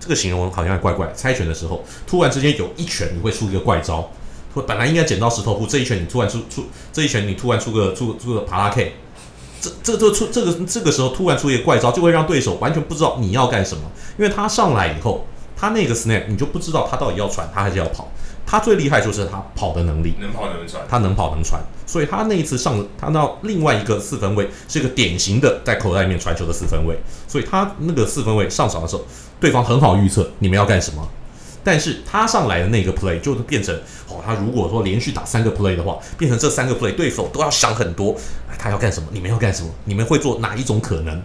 这个形容好像怪怪。猜拳的时候突然之间有一拳你会出一个怪招，本来应该剪刀石头布，这一拳你突然出出，这一拳你突然出个出出个帕拉 K，这这这出这个这个时候突然出一个怪招，就会让对手完全不知道你要干什么，因为他上来以后，他那个 snap 你就不知道他到底要传他还是要跑，他最厉害就是他跑的能力，能跑能传，他能跑能传，所以他那一次上他到另外一个四分卫是一个典型的在口袋里面传球的四分卫，所以他那个四分卫上场的时候，对方很好预测你们要干什么。但是他上来的那个 play 就变成哦，他如果说连续打三个 play 的话，变成这三个 play 对手都要想很多，他要干什么？你们要干什么？你们会做哪一种可能？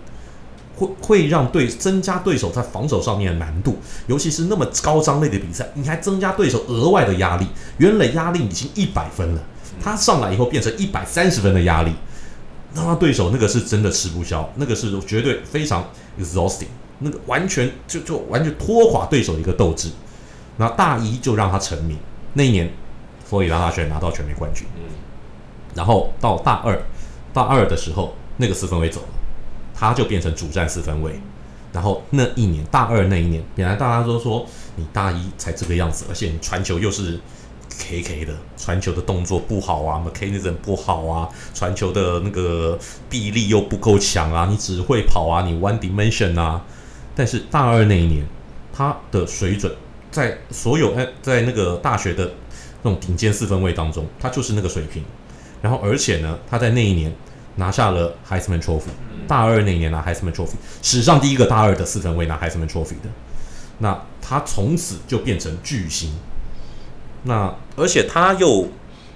会会让对增加对手在防守上面的难度，尤其是那么高张类的比赛，你还增加对手额外的压力。原来压力已经一百分了，他上来以后变成一百三十分的压力，那他对手那个是真的吃不消，那个是绝对非常 exhausting，那个完全就就完全拖垮对手一个斗志。那大一就让他成名，那一年，佛罗里达大学拿到全美冠军。嗯，然后到大二，大二的时候，那个四分卫走了，他就变成主战四分卫。然后那一年，大二那一年，本来大家都说你大一才这个样子，而且你传球又是 K K 的，传球的动作不好啊，mechanism 不好啊，传球的那个臂力又不够强啊，你只会跑啊，你 one dimension 啊。但是大二那一年，他的水准。在所有哎，在那个大学的那种顶尖四分卫当中，他就是那个水平。然后，而且呢，他在那一年拿下了 Heisman Trophy，大二那一年拿 Heisman Trophy，史上第一个大二的四分卫拿 Heisman Trophy 的。那他从此就变成巨星。那而且他又，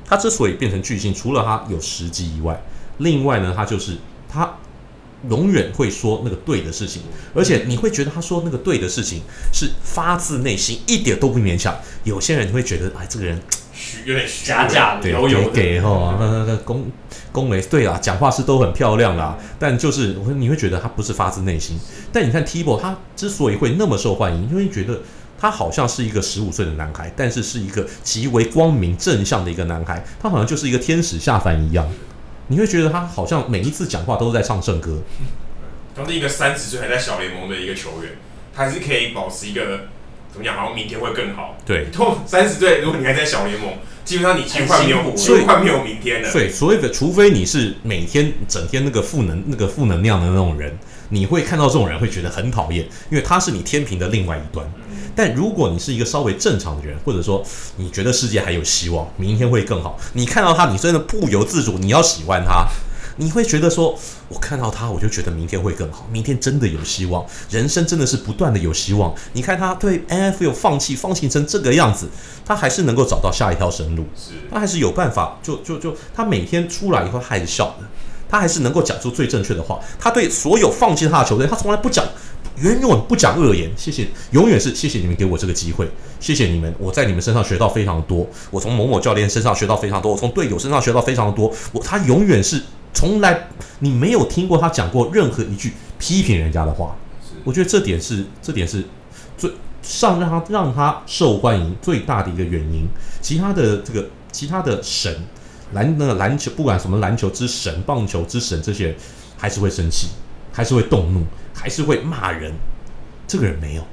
他之所以变成巨星，除了他有时机以外，另外呢，他就是他。永远会说那个对的事情，而且你会觉得他说那个对的事情是发自内心，一点都不勉强。有些人会觉得，哎，这个人虚有点假假的，有有给哈，那那那恭恭维，对啊，讲话是都很漂亮啦，但就是你会觉得他不是发自内心。但你看 Tebow，他之所以会那么受欢迎，因为觉得他好像是一个十五岁的男孩，但是是一个极为光明正向的一个男孩，他好像就是一个天使下凡一样。你会觉得他好像每一次讲话都是在唱圣歌。当是一个三十岁还在小联盟的一个球员，他还是可以保持一个怎么讲？好像明天会更好。对，三十岁，如果你还在小联盟，基本上你几乎快没有，几乎快没有明天了。对，所谓的除非你是每天整天那个负能、那个负能量的那种人，你会看到这种人会觉得很讨厌，因为他是你天平的另外一端。但如果你是一个稍微正常的人，或者说你觉得世界还有希望，明天会更好，你看到他，你真的不由自主，你要喜欢他，你会觉得说，我看到他，我就觉得明天会更好，明天真的有希望，人生真的是不断的有希望。你看他对 NFL 放弃，放弃成这个样子，他还是能够找到下一条生路，他还是有办法，就就就他每天出来以后他还是笑的，他还是能够讲出最正确的话，他对所有放弃他的球队，他从来不讲。永远不讲恶言，谢谢，永远是谢谢你们给我这个机会，谢谢你们，我在你们身上学到非常多，我从某某教练身上学到非常多，我从队友身上学到非常多，我他永远是从来你没有听过他讲过任何一句批评人家的话，我觉得这点是这点是最上让他让他受欢迎最大的一个原因，其他的这个其他的神篮那个篮球不管什么篮球之神、棒球之神这些人还是会生气，还是会动怒。还是会骂人，这个人没有，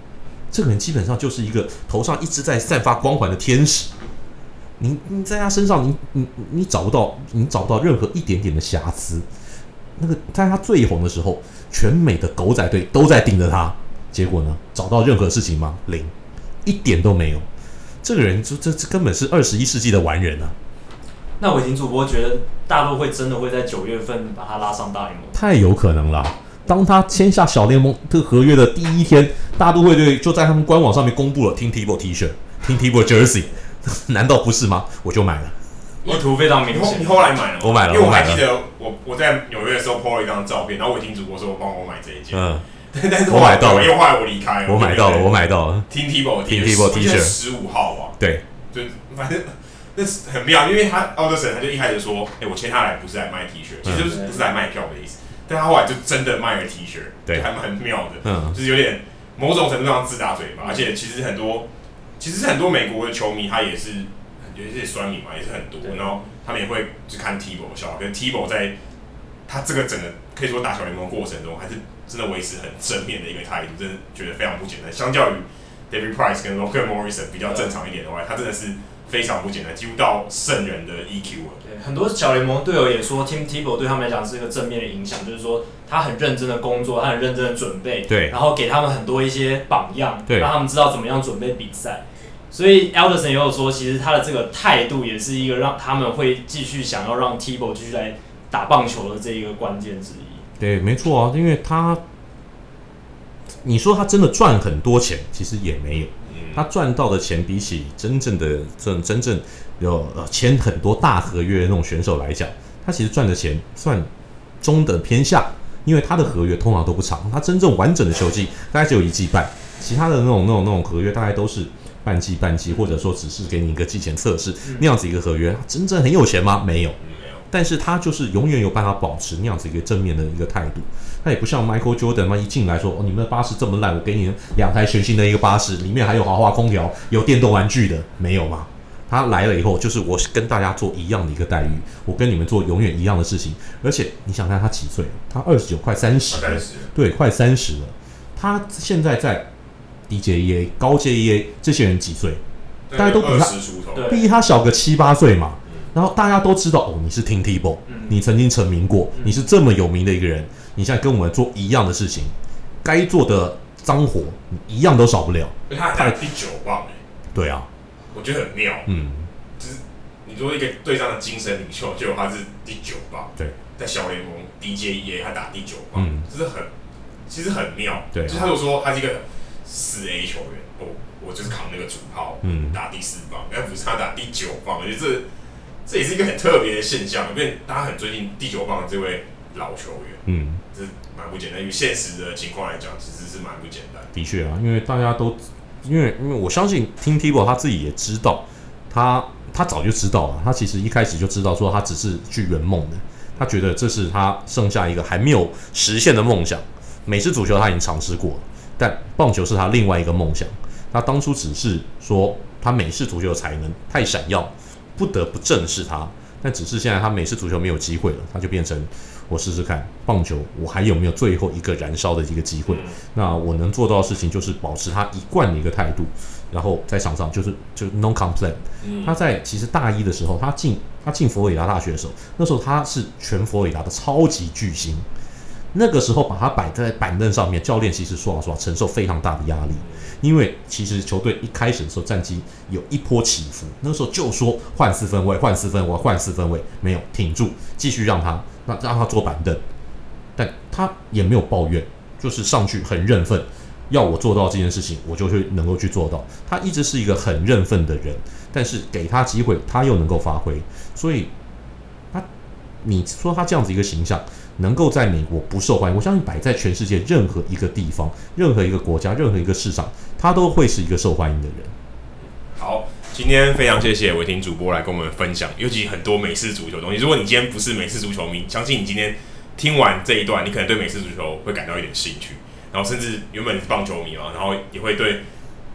这个人基本上就是一个头上一直在散发光环的天使。你你在他身上你，你你你找不到，你找不到任何一点点的瑕疵。那个在他最红的时候，全美的狗仔队都在盯着他，结果呢，找到任何事情吗？零，一点都没有。这个人就这这根本是二十一世纪的完人啊！那伟霆主播觉得大陆会真的会在九月份把他拉上大联盟？太有可能了。当他签下小联盟这个合约的第一天，大都会队就在他们官网上面公布了 Tim Tebow T 恤，Tim Tebow Jersey，难道不是吗？我就买了，意图非常明显。你后来买了吗？我买了，因为我还记得我我在纽约的时候 po 了一张照片，然后我听主播说帮我买这一件，嗯，但是我买到了，因为后来我离开了，我买到了，我买到了。Tim Tebow Tim Tebow T 恤十五号吧，对，就反正那是很妙，因为他奥德森他就一开始说，哎、欸，我签他来不是来卖 T 恤，其实就是不是来卖票的意思。但他后来就真的卖了 T 恤，对，还蛮妙的，嗯，就是有点某种程度上自打嘴巴，而且其实很多，其实很多美国的球迷他也是，有一些酸民嘛，也是很多，然后他们也会去看 Tebow 的笑话，跟 Tebow 在他这个整个可以说打小联盟过程中，还是真的维持很正面的一个态度，真的觉得非常不简单。相较于 David Price 跟 Logan Morrison 比较正常一点的话，他真的是非常不简单，几乎到圣人的 EQ 了。对，很多小联盟队友也说，Tim Tebow 对他们来讲是一个正面的影响，就是说他很认真的工作，他很认真的准备，对，然后给他们很多一些榜样，对，让他们知道怎么样准备比赛。所以 Elderson 也有说，其实他的这个态度也是一个让他们会继续想要让 Tebow 继续来打棒球的这一个关键之一。对，没错啊，因为他，你说他真的赚很多钱，其实也没有。他赚到的钱比起真正的真真正有呃签很多大合约的那种选手来讲，他其实赚的钱算中等偏下，因为他的合约通常都不长，他真正完整的球季大概只有一季半，其他的那种那种那种合约大概都是。半季半季，或者说只是给你一个季前测试那样子一个合约，真正很有钱吗？没有，但是他就是永远有办法保持那样子一个正面的一个态度。他也不像 Michael Jordan 嘛，一进来说哦，你们的巴士这么烂，我给你两台全新的一个巴士，里面还有豪华空调，有电动玩具的，没有吗？他来了以后，就是我跟大家做一样的一个待遇，我跟你们做永远一样的事情。而且你想看他几岁？他二十九，快三十，对，快三十了。他现在在。DJEA、高阶 EA 这些人几岁？大家都比他比他小个七八岁嘛。然后大家都知道哦，你是 Tim Tebow，你曾经成名过，你是这么有名的一个人。你现在跟我们做一样的事情，该做的脏活你一样都少不了。他还第九棒哎，对啊，我觉得很妙。嗯，就是你作为一个队上的精神领袖，结果他是第九棒。对，在小联盟 DJEA 他打第九棒，嗯，就是很其实很妙。对，就是他就说他是一个。四 A 球员，哦，我就是扛那个主炮，嗯，打第四棒，而不是他打第九棒，我觉得这这也是一个很特别的现象，因为大家很尊敬第九棒的这位老球员，嗯，这蛮不简单。因为现实的情况来讲，其实是蛮不简单。的确啊，因为大家都，因为因为我相信 Tim Tebow 他自己也知道，他他早就知道了，他其实一开始就知道说他只是去圆梦的，他觉得这是他剩下一个还没有实现的梦想。美式足球他已经尝试过了。但棒球是他另外一个梦想。他当初只是说他美式足球的才能太闪耀，不得不正视他。但只是现在他美式足球没有机会了，他就变成我试试看棒球，我还有没有最后一个燃烧的一个机会？那我能做到的事情就是保持他一贯的一个态度，然后在场上就是就是 no complaint。他在其实大一的时候，他进他进佛罗里达大学的时候，那时候他是全佛罗里达的超级巨星。那个时候把他摆在板凳上面，教练其实说老实话，承受非常大的压力，因为其实球队一开始的时候战绩有一波起伏，那个时候就说换四分位，换四分卫，换四分位，没有挺住，继续让他那让他坐板凳，但他也没有抱怨，就是上去很认份，要我做到这件事情，我就会能够去做到。他一直是一个很认份的人，但是给他机会，他又能够发挥，所以他你说他这样子一个形象。能够在美国不受欢迎，我相信摆在全世界任何一个地方、任何一个国家、任何一个市场，他都会是一个受欢迎的人。好，今天非常谢谢伟霆主播来跟我们分享，尤其很多美式足球的东西。如果你今天不是美式足球迷，相信你今天听完这一段，你可能对美式足球会感到一点兴趣，然后甚至原本是棒球迷嘛，然后也会对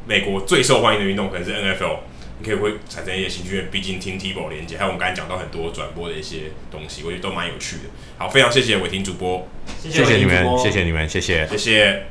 美国最受欢迎的运动可能是 NFL 你。可以会产生一些兴趣，毕竟听 Tebow 连接，还有我们刚才讲到很多转播的一些东西，我觉得都蛮有趣的。好，非常谢谢伟霆主播，谢谢你们，谢谢你们，谢谢，谢谢。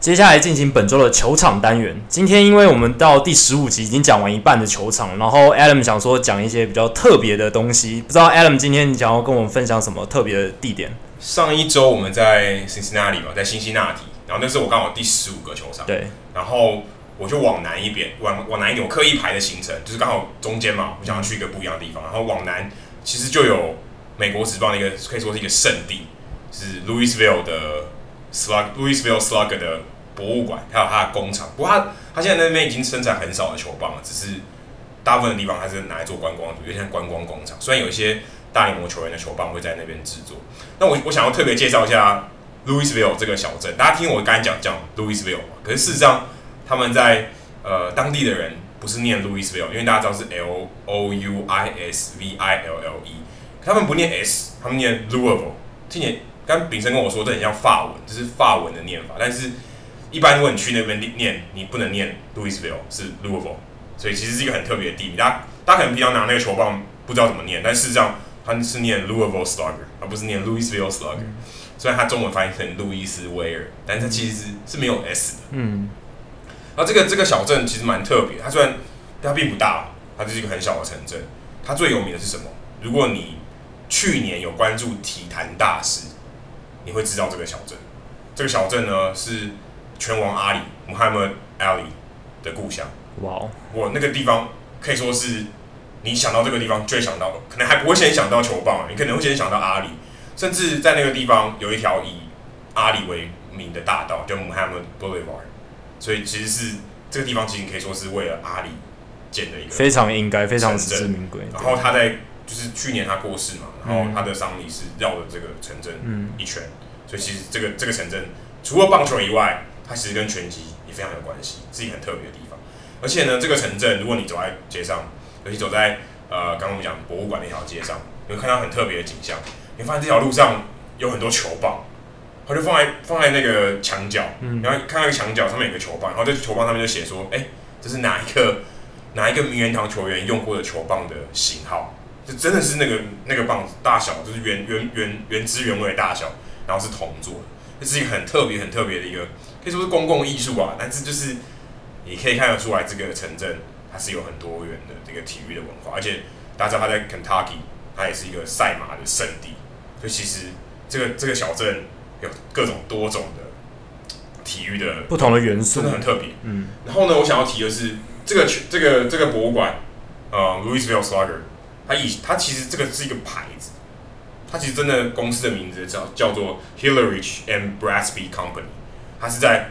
接下来进行本周的球场单元。今天因为我们到第十五集已经讲完一半的球场，然后 Adam 想说讲一些比较特别的东西，不知道 Adam 今天你想要跟我们分享什么特别的地点？上一周我们在 Cincinnati 嘛，在新西那提，然后那是我刚好第十五个球场，对，然后。我就往南一边，往往南一点，我刻意排的行程就是刚好中间嘛，我想要去一个不一样的地方。然后往南其实就有美国职棒的一个可以说是一个圣地，是 Louisville 的 Slug Louisville Slug 的博物馆，还有它的工厂。不过它它现在那边已经生产很少的球棒了，只是大部分的地方还是拿来做观光，有点像观光工厂。虽然有一些大联盟球员的球棒会在那边制作，那我我想要特别介绍一下 Louisville 这个小镇。大家听我刚才讲讲 Louisville 嘛，可是事实上。他们在呃当地的人不是念 Louisville，因为大家知道是 L O U I S V I L L E，他们不念 S，他们念 Louisville。听见刚炳生跟我说，这很像法文，这是法文的念法。但是，一般如果你去那边念，你不能念 Louisville，是 Louisville。所以其实是一个很特别的地名。大家大家可能平常拿那个球棒不知道怎么念，但事实上它是念 Louisville Slugger，而不是念 Louisville Slugger。虽然它中文翻译成路易斯威尔，但是它其实是是没有 S 的。嗯。然后这个这个小镇其实蛮特别，它虽然它并不大，它就是一个很小的城镇。它最有名的是什么？如果你去年有关注体坛大事，你会知道这个小镇。这个小镇呢是拳王阿里 Muhammad Ali 的故乡。哇哦！我那个地方可以说是你想到这个地方，就会想到，可能还不会先想到球棒，你可能会先想到阿里。甚至在那个地方有一条以阿里为名的大道，叫 Muhammad Boulevard。所以其实是这个地方，其实可以说是为了阿里建的一个非常应该、非常实至名归。然后他在就是去年他过世嘛，然后他的丧礼是绕了这个城镇一圈。嗯、所以其实这个这个城镇除了棒球以外，它其实跟拳击也非常有关系，是一个很特别的地方。而且呢，这个城镇如果你走在街上，尤其走在呃刚刚我们讲博物馆那条街上，你会看到很特别的景象。你会发现这条路上有很多球棒。他就放在放在那个墙角，嗯、然后看那个墙角上面有个球棒，然后这球棒上面就写说：“哎、欸，这是哪一个哪一个名人堂球员用过的球棒的型号？这真的是那个那个棒子大小，就是原原原原汁原味的大小，然后是铜做的，这是一个很特别很特别的一个，可以说是公共艺术啊。但是就是你可以看得出来，这个城镇它是有很多元的这个体育的文化，而且大家知道它在 Kentucky，它也是一个赛马的圣地，所以其实这个这个小镇。有各种多种的体育的不同的元素，真的很特别。嗯，然后呢，我想要提的是这个这个这个博物馆，呃，Louisville Slugger，它以他其实这个是一个牌子，他其实真的公司的名字叫叫做 Hillerich and Brasby Company，它是在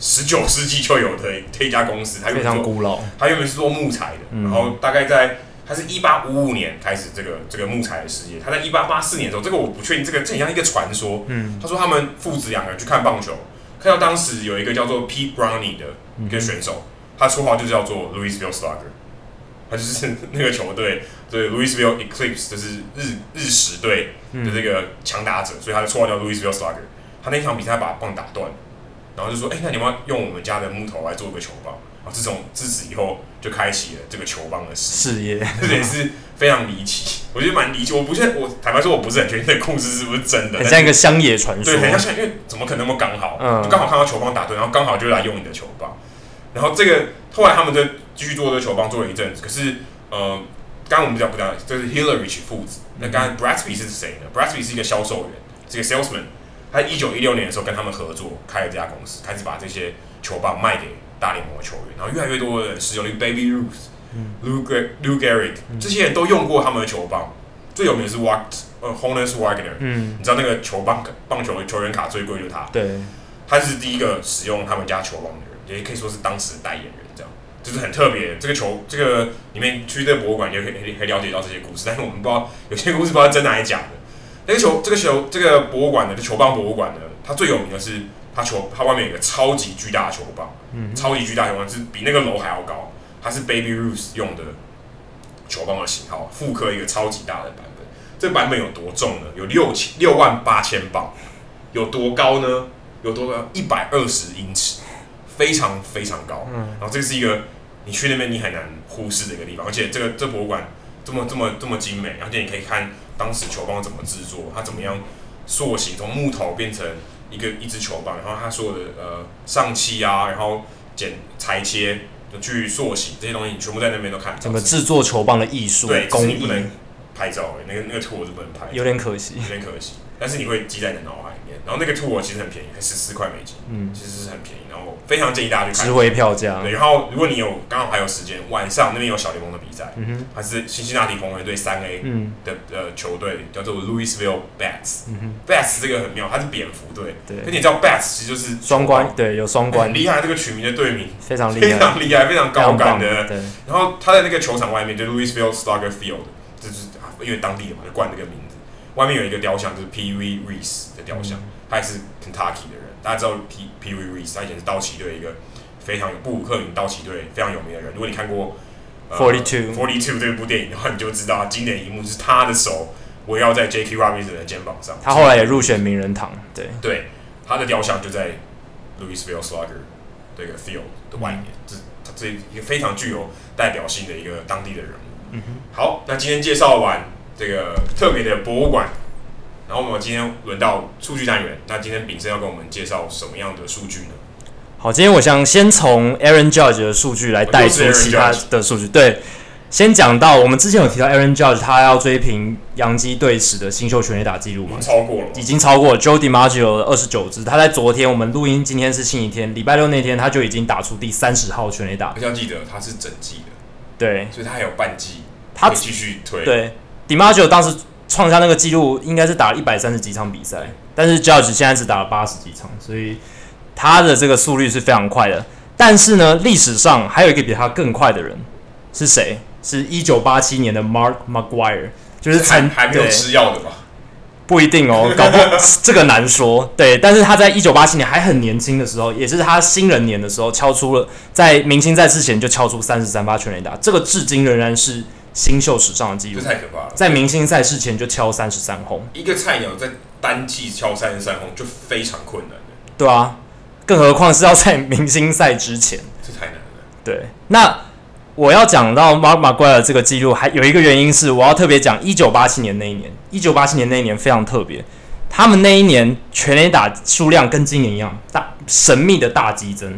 十九世纪就有的这一家公司，它非常古老，它原本是做木材的，嗯、然后大概在。他是一八五五年开始这个这个木材的事业。他在一八八四年的时候，这个我不确定，这个这很像一个传说。嗯，他说他们父子两个人去看棒球，看到当时有一个叫做 Pete Browning 的一个选手，他绰号就叫做 Louisville Slugger，他就是 那个球队，对 Louisville Eclipse，就是日日食队的这个强打者，所以他的绰号叫 Louisville Slugger。他那场比赛把棒打断，然后就说：“哎、欸，那你们要用我们家的木头来做个球棒。”然后自从自此以后，就开启了这个球棒的事业，这也是非常离奇。我觉得蛮离奇。我不是我坦白说，我不是很确定这个故事是不是真的，很像一个乡野传说。对，很像，因为怎么可能那么刚好？嗯，就刚好看到球棒打断，然后刚好就来用你的球棒。然后这个后来他们就继续做这个球棒，做了一阵子。可是，呃，刚刚我们讲不讲？这是 Hillerich 父子。那刚刚 Brasby 是谁呢？Brasby 是一个销售员，是一个 salesman。他一九一六年的时候跟他们合作，开了这家公司，开始把这些球棒卖给。大联盟的球员，然后越来越多的人使用那个 Baby Ruth、嗯、Lou Lou Gehrig，这些人都用过他们的球棒。最有名的是 Watt 呃 Honus Wagner，嗯，你知道那个球棒棒球球员卡最贵就是他，对，他是第一个使用他们家球棒的人，也可以说是当时的代言就是很特别。这个球这个里面去这个博物馆，也可以可以了解到这些故事，但是我们不知道有些故事不知道真的还是假的。那个球这个球这个博物馆的这球棒博物馆呢，它最有名的是。它球，它外面有一个超级巨大的球棒，嗯、超级巨大的球棒是比那个楼还要高。它是 Baby Ruth 用的球棒的型号，复刻一个超级大的版本。这个版本有多重呢？有六千六万八千磅。有多高呢？有多高？一百二十英尺，非常非常高。嗯、然后这是一个你去那边你很难忽视的一个地方，而且这个这博物馆这么这么这么精美，而且你可以看当时球棒怎么制作，它怎么样塑形，从木头变成。一个一只球棒，然后它所有的呃上漆啊，然后剪裁切，就去塑形这些东西，你全部在那边都看到。整个制作球棒的艺术，对，工艺不能拍照，那个那个图我是不能拍，有点可惜，有点可惜。但是你会记在你的脑海然后那个 tour 其实很便宜，才十四块美金，嗯，其实是很便宜，然后非常建议大家去看，值回票价。对，然后如果你有刚好还有时间，晚上那边有小联盟的比赛，嗯哼，还是辛辛那提红人队三 A 的呃球队叫做 Louisville Bats，嗯哼，Bats 这个很妙，它是蝙蝠队，对，而且你知道 Bats 其实就是双关，对，有双关，很厉害，这个取名的队名非常厉害，非常厉害，非常高感的，对。然后他在那个球场外面就 Louisville Slugger Field，就是因为当地的嘛，就冠这个名字。外面有一个雕像，就是 Wee Reese 的雕像，他也是 Kentucky 的人。大家知道 Pee Pee Wee Reese，他以前是道奇队一个非常有布鲁克林道奇队非常有名的人。如果你看过 Forty Two Forty Two 这部电影的话，你就知道经典一幕是他的手围绕在 Jackie Robinson 的肩膀上。他后来也入选名人堂，对对，他的雕像就在 Louisville Slugger 这个 field 的外面，这这一个非常具有代表性的一个当地的人物。嗯哼，好，那今天介绍完。这个特别的博物馆，然后我们今天轮到数据单元。那今天秉升要跟我们介绍什么样的数据呢？好，今天我想先从 Aaron Judge 的数据来带出其他的数据。对先讲到我们之前有提到 Aaron Judge，他要追平洋基队史的新秀全垒打纪录嘛？超过了，已经超过了 Joe DiMaggio 的二十九支。他在昨天我们录音，今天是星期天，礼拜六那天他就已经打出第三十号全垒打。要记得他是整季的，对，所以他还有半季，他继续推。对，DiMaggio 当时创下那个记录，应该是打了一百三十几场比赛，但是 Judge 现在只打了八十几场，所以他的这个速率是非常快的。但是呢，历史上还有一个比他更快的人是谁？是一九八七年的 Mark McGuire，就是还还没有吃药的吧？不一定哦，搞不 这个难说。对，但是他在一九八七年还很年轻的时候，也是他新人年的时候，敲出了在明星赛之前就敲出三十三发全垒打，这个至今仍然是新秀史上的记录。这太可怕了！在明星赛事前就敲三十三轰，一个菜鸟在单季敲三十三轰就非常困难的。对啊，更何况是要在明星赛之前，这太难了。对，那。我要讲到 Mark McGwire 这个记录，还有一个原因是，我要特别讲一九八七年那一年。一九八七年那一年非常特别，他们那一年全垒打数量跟今年一样大，神秘的大激增。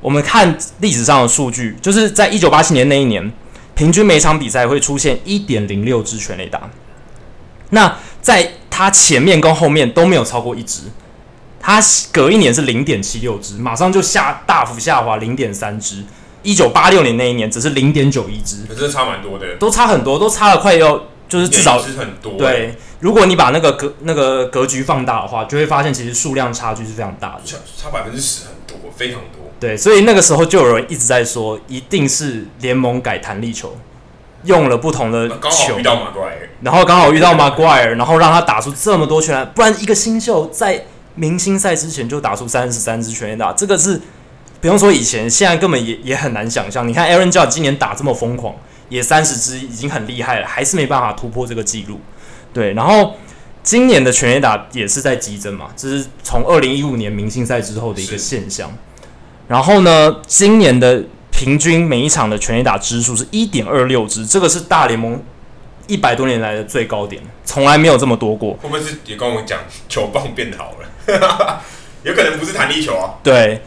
我们看历史上的数据，就是在一九八七年那一年，平均每场比赛会出现一点零六支全垒打。那在他前面跟后面都没有超过一支，他隔一年是零点七六支，马上就下大幅下滑零点三支。一九八六年那一年只是零点九一支，可是差蛮多的，都差很多，都差了快要就是至少是很多。对，如果你把那个格那个格局放大的话，就会发现其实数量差距是非常大的，差差百分之十很多，非常多。对，所以那个时候就有人一直在说，一定是联盟改弹力球，用了不同的球，刚好遇到马怪尔，然后刚好遇到马怪尔，然后让他打出这么多全垒，不然一个新秀在明星赛之前就打出三十三支全垒打，这个是。不用说以前，现在根本也也很难想象。你看，Aaron Judge 今年打这么疯狂，也三十支已经很厉害了，还是没办法突破这个记录。对，然后今年的全垒打也是在激增嘛，这是从二零一五年明星赛之后的一个现象。然后呢，今年的平均每一场的全垒打支数是一点二六支，这个是大联盟一百多年来的最高点，从来没有这么多过。会不会是也跟我讲球棒变好了？有可能不是弹力球啊。对。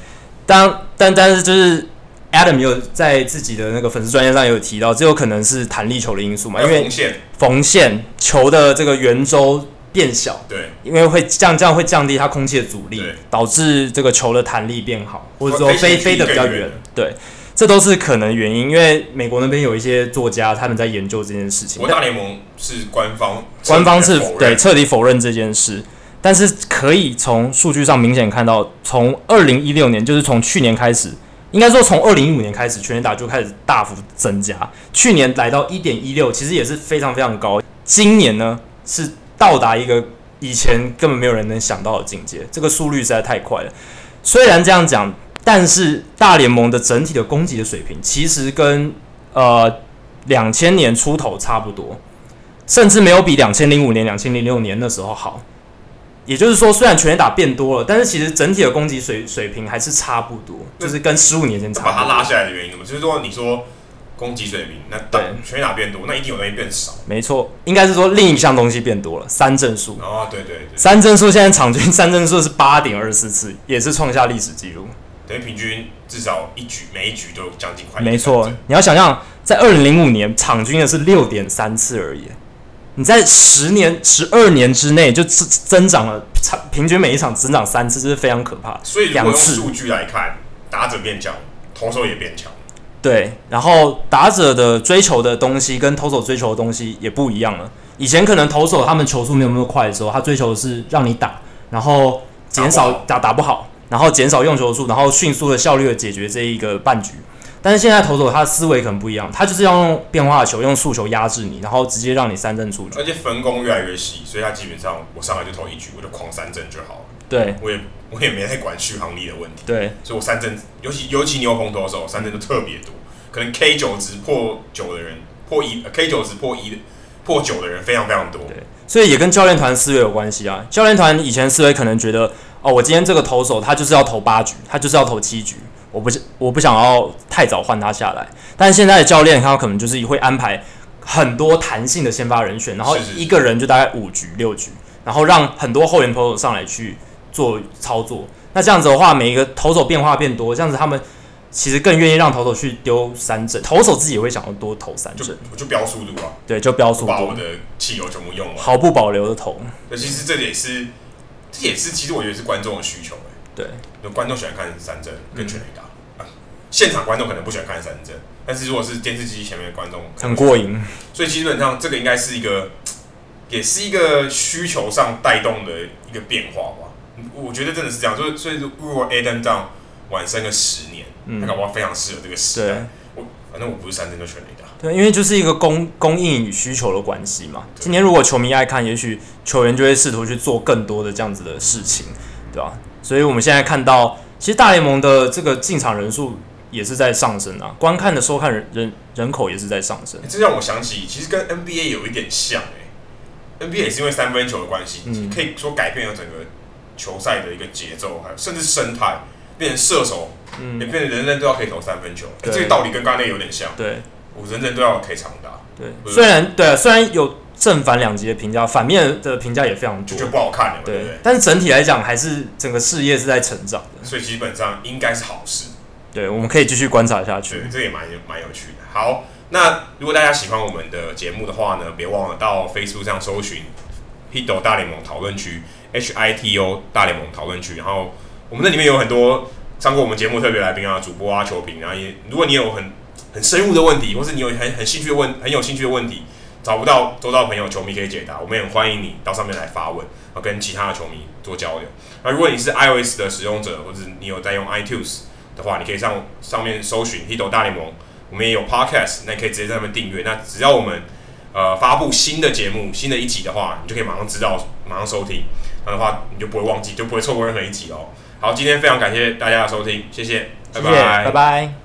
但但但是就是 Adam 有在自己的那个粉丝专业上有提到，这有可能是弹力球的因素嘛？因为缝线缝线球的这个圆周变小，对，因为会降这样会降低它空气的阻力，导致这个球的弹力变好，或者说飞飞得比较远，对，这都是可能原因。因为美国那边有一些作家他们在研究这件事情。国大联盟是官方，官方是对彻底否认这件事。但是可以从数据上明显看到，从二零一六年，就是从去年开始，应该说从二零一五年开始，全垒打就开始大幅增加。去年来到一点一六，其实也是非常非常高。今年呢，是到达一个以前根本没有人能想到的境界，这个速率实在太快了。虽然这样讲，但是大联盟的整体的攻击的水平，其实跟呃两千年出头差不多，甚至没有比两千零五年、两千零六年那时候好。也就是说，虽然全垒打变多了，但是其实整体的攻击水水平还是差不多，就是跟十五年前差不多。把它拉下来的原因，就是说你说攻击水平，那对全垒打变多，那一定有东西变少。没错，应该是说另一项东西变多了，三振数。哦，对对对，三振数现在场均三振数是八点二四次，也是创下历史记录。等于平均至少一局每一局都将近快。没错，你要想象在二零零五年场均的是六点三次而已。你在十年、十二年之内就增增长了，场平均每一场增长三次，这是非常可怕。所以，如果用数据来看，打者变强，投手也变强。对，然后打者的追求的东西跟投手追求的东西也不一样了。以前可能投手他们球速没有那么快的时候，他追求的是让你打，然后减少打打不好，然后减少用球数，然后迅速的效率的解决这一个半局。但是现在投手他的思维可能不一样，他就是要用变化球，用速球压制你，然后直接让你三振出局。而且分工越来越细，所以他基本上我上来就投一局，我就狂三振就好了。对，我也我也没太管续航力的问题。对，所以我三振，尤其尤其牛棚投手三振就特别多，可能 K 九值破九的人破一，K 九值破一破九的人非常非常多。对，所以也跟教练团思维有关系啊。教练团以前思维可能觉得，哦，我今天这个投手他就是要投八局，他就是要投七局。我不是我不想要太早换他下来，但现在的教练他可能就是会安排很多弹性的先发人选，然后一个人就大概五局六局，然后让很多后援投手上来去做操作。那这样子的话，每一个投手变化变多，这样子他们其实更愿意让投手去丢三振，投手自己也会想要多投三振，我就飙速度啊，对，就标速度，把我的汽油全部用完，毫不保留的投。那其实这也是，这也是其实我觉得是观众的需求对，有观众喜欢看三振跟全垒打、现场观众可能不喜欢看三振，但是如果是电视机前面的观众很过瘾，所以基本上这个应该是一个，也是一个需求上带动的一个变化吧。我觉得真的是这样，所以所以如果 Adam 这样晚生个十年。嗯，那搞不好非常适合这个时代。我反正我不是三振就全垒打。对，因为就是一个供供应与需求的关系嘛。今天如果球迷爱看，也许球员就会试图去做更多的这样子的事情，对吧？所以我们现在看到，其实大联盟的这个进场人数也是在上升啊，观看的收看人人人口也是在上升。这让我想起，其实跟 NBA 有一点像诶、欸。NBA 也是因为三分球的关系，嗯、可以说改变了整个球赛的一个节奏，还有甚至生态。变成射手，嗯，也变成人人都要可以投三分球，欸、这个道理跟刚才有点像。对，我人人都要可以长打。对，虽然对、啊，虽然有正反两极的评价，反面的评价也非常多，就不好看了，对不对？但是整体来讲，还是整个事业是在成长的，所以基本上应该是好事。对，我们可以继续观察下去。对，这也蛮蛮有趣的。好，那如果大家喜欢我们的节目的话呢，别忘了到 Facebook 上搜寻 “Hito 大联盟讨论区 ”，H I T O 大联盟讨论区，然后。我们那里面有很多上过我们节目特别来宾啊、主播啊、球评，然后也如果你有很很深入的问题，或是你有很很兴趣的问很有兴趣的问题，找不到周遭朋友球迷可以解答，我们也很欢迎你到上面来发问，啊，跟其他的球迷做交流。那如果你是 iOS 的使用者，或者你有在用 iTunes 的话，你可以上上面搜寻 Hito 大联盟，我们也有 Podcast，那你可以直接在上面订阅。那只要我们呃发布新的节目、新的一集的话，你就可以马上知道、马上收听，的话你就不会忘记，就不会错过任何一集哦。好，今天非常感谢大家的收听，谢谢，拜拜，拜拜。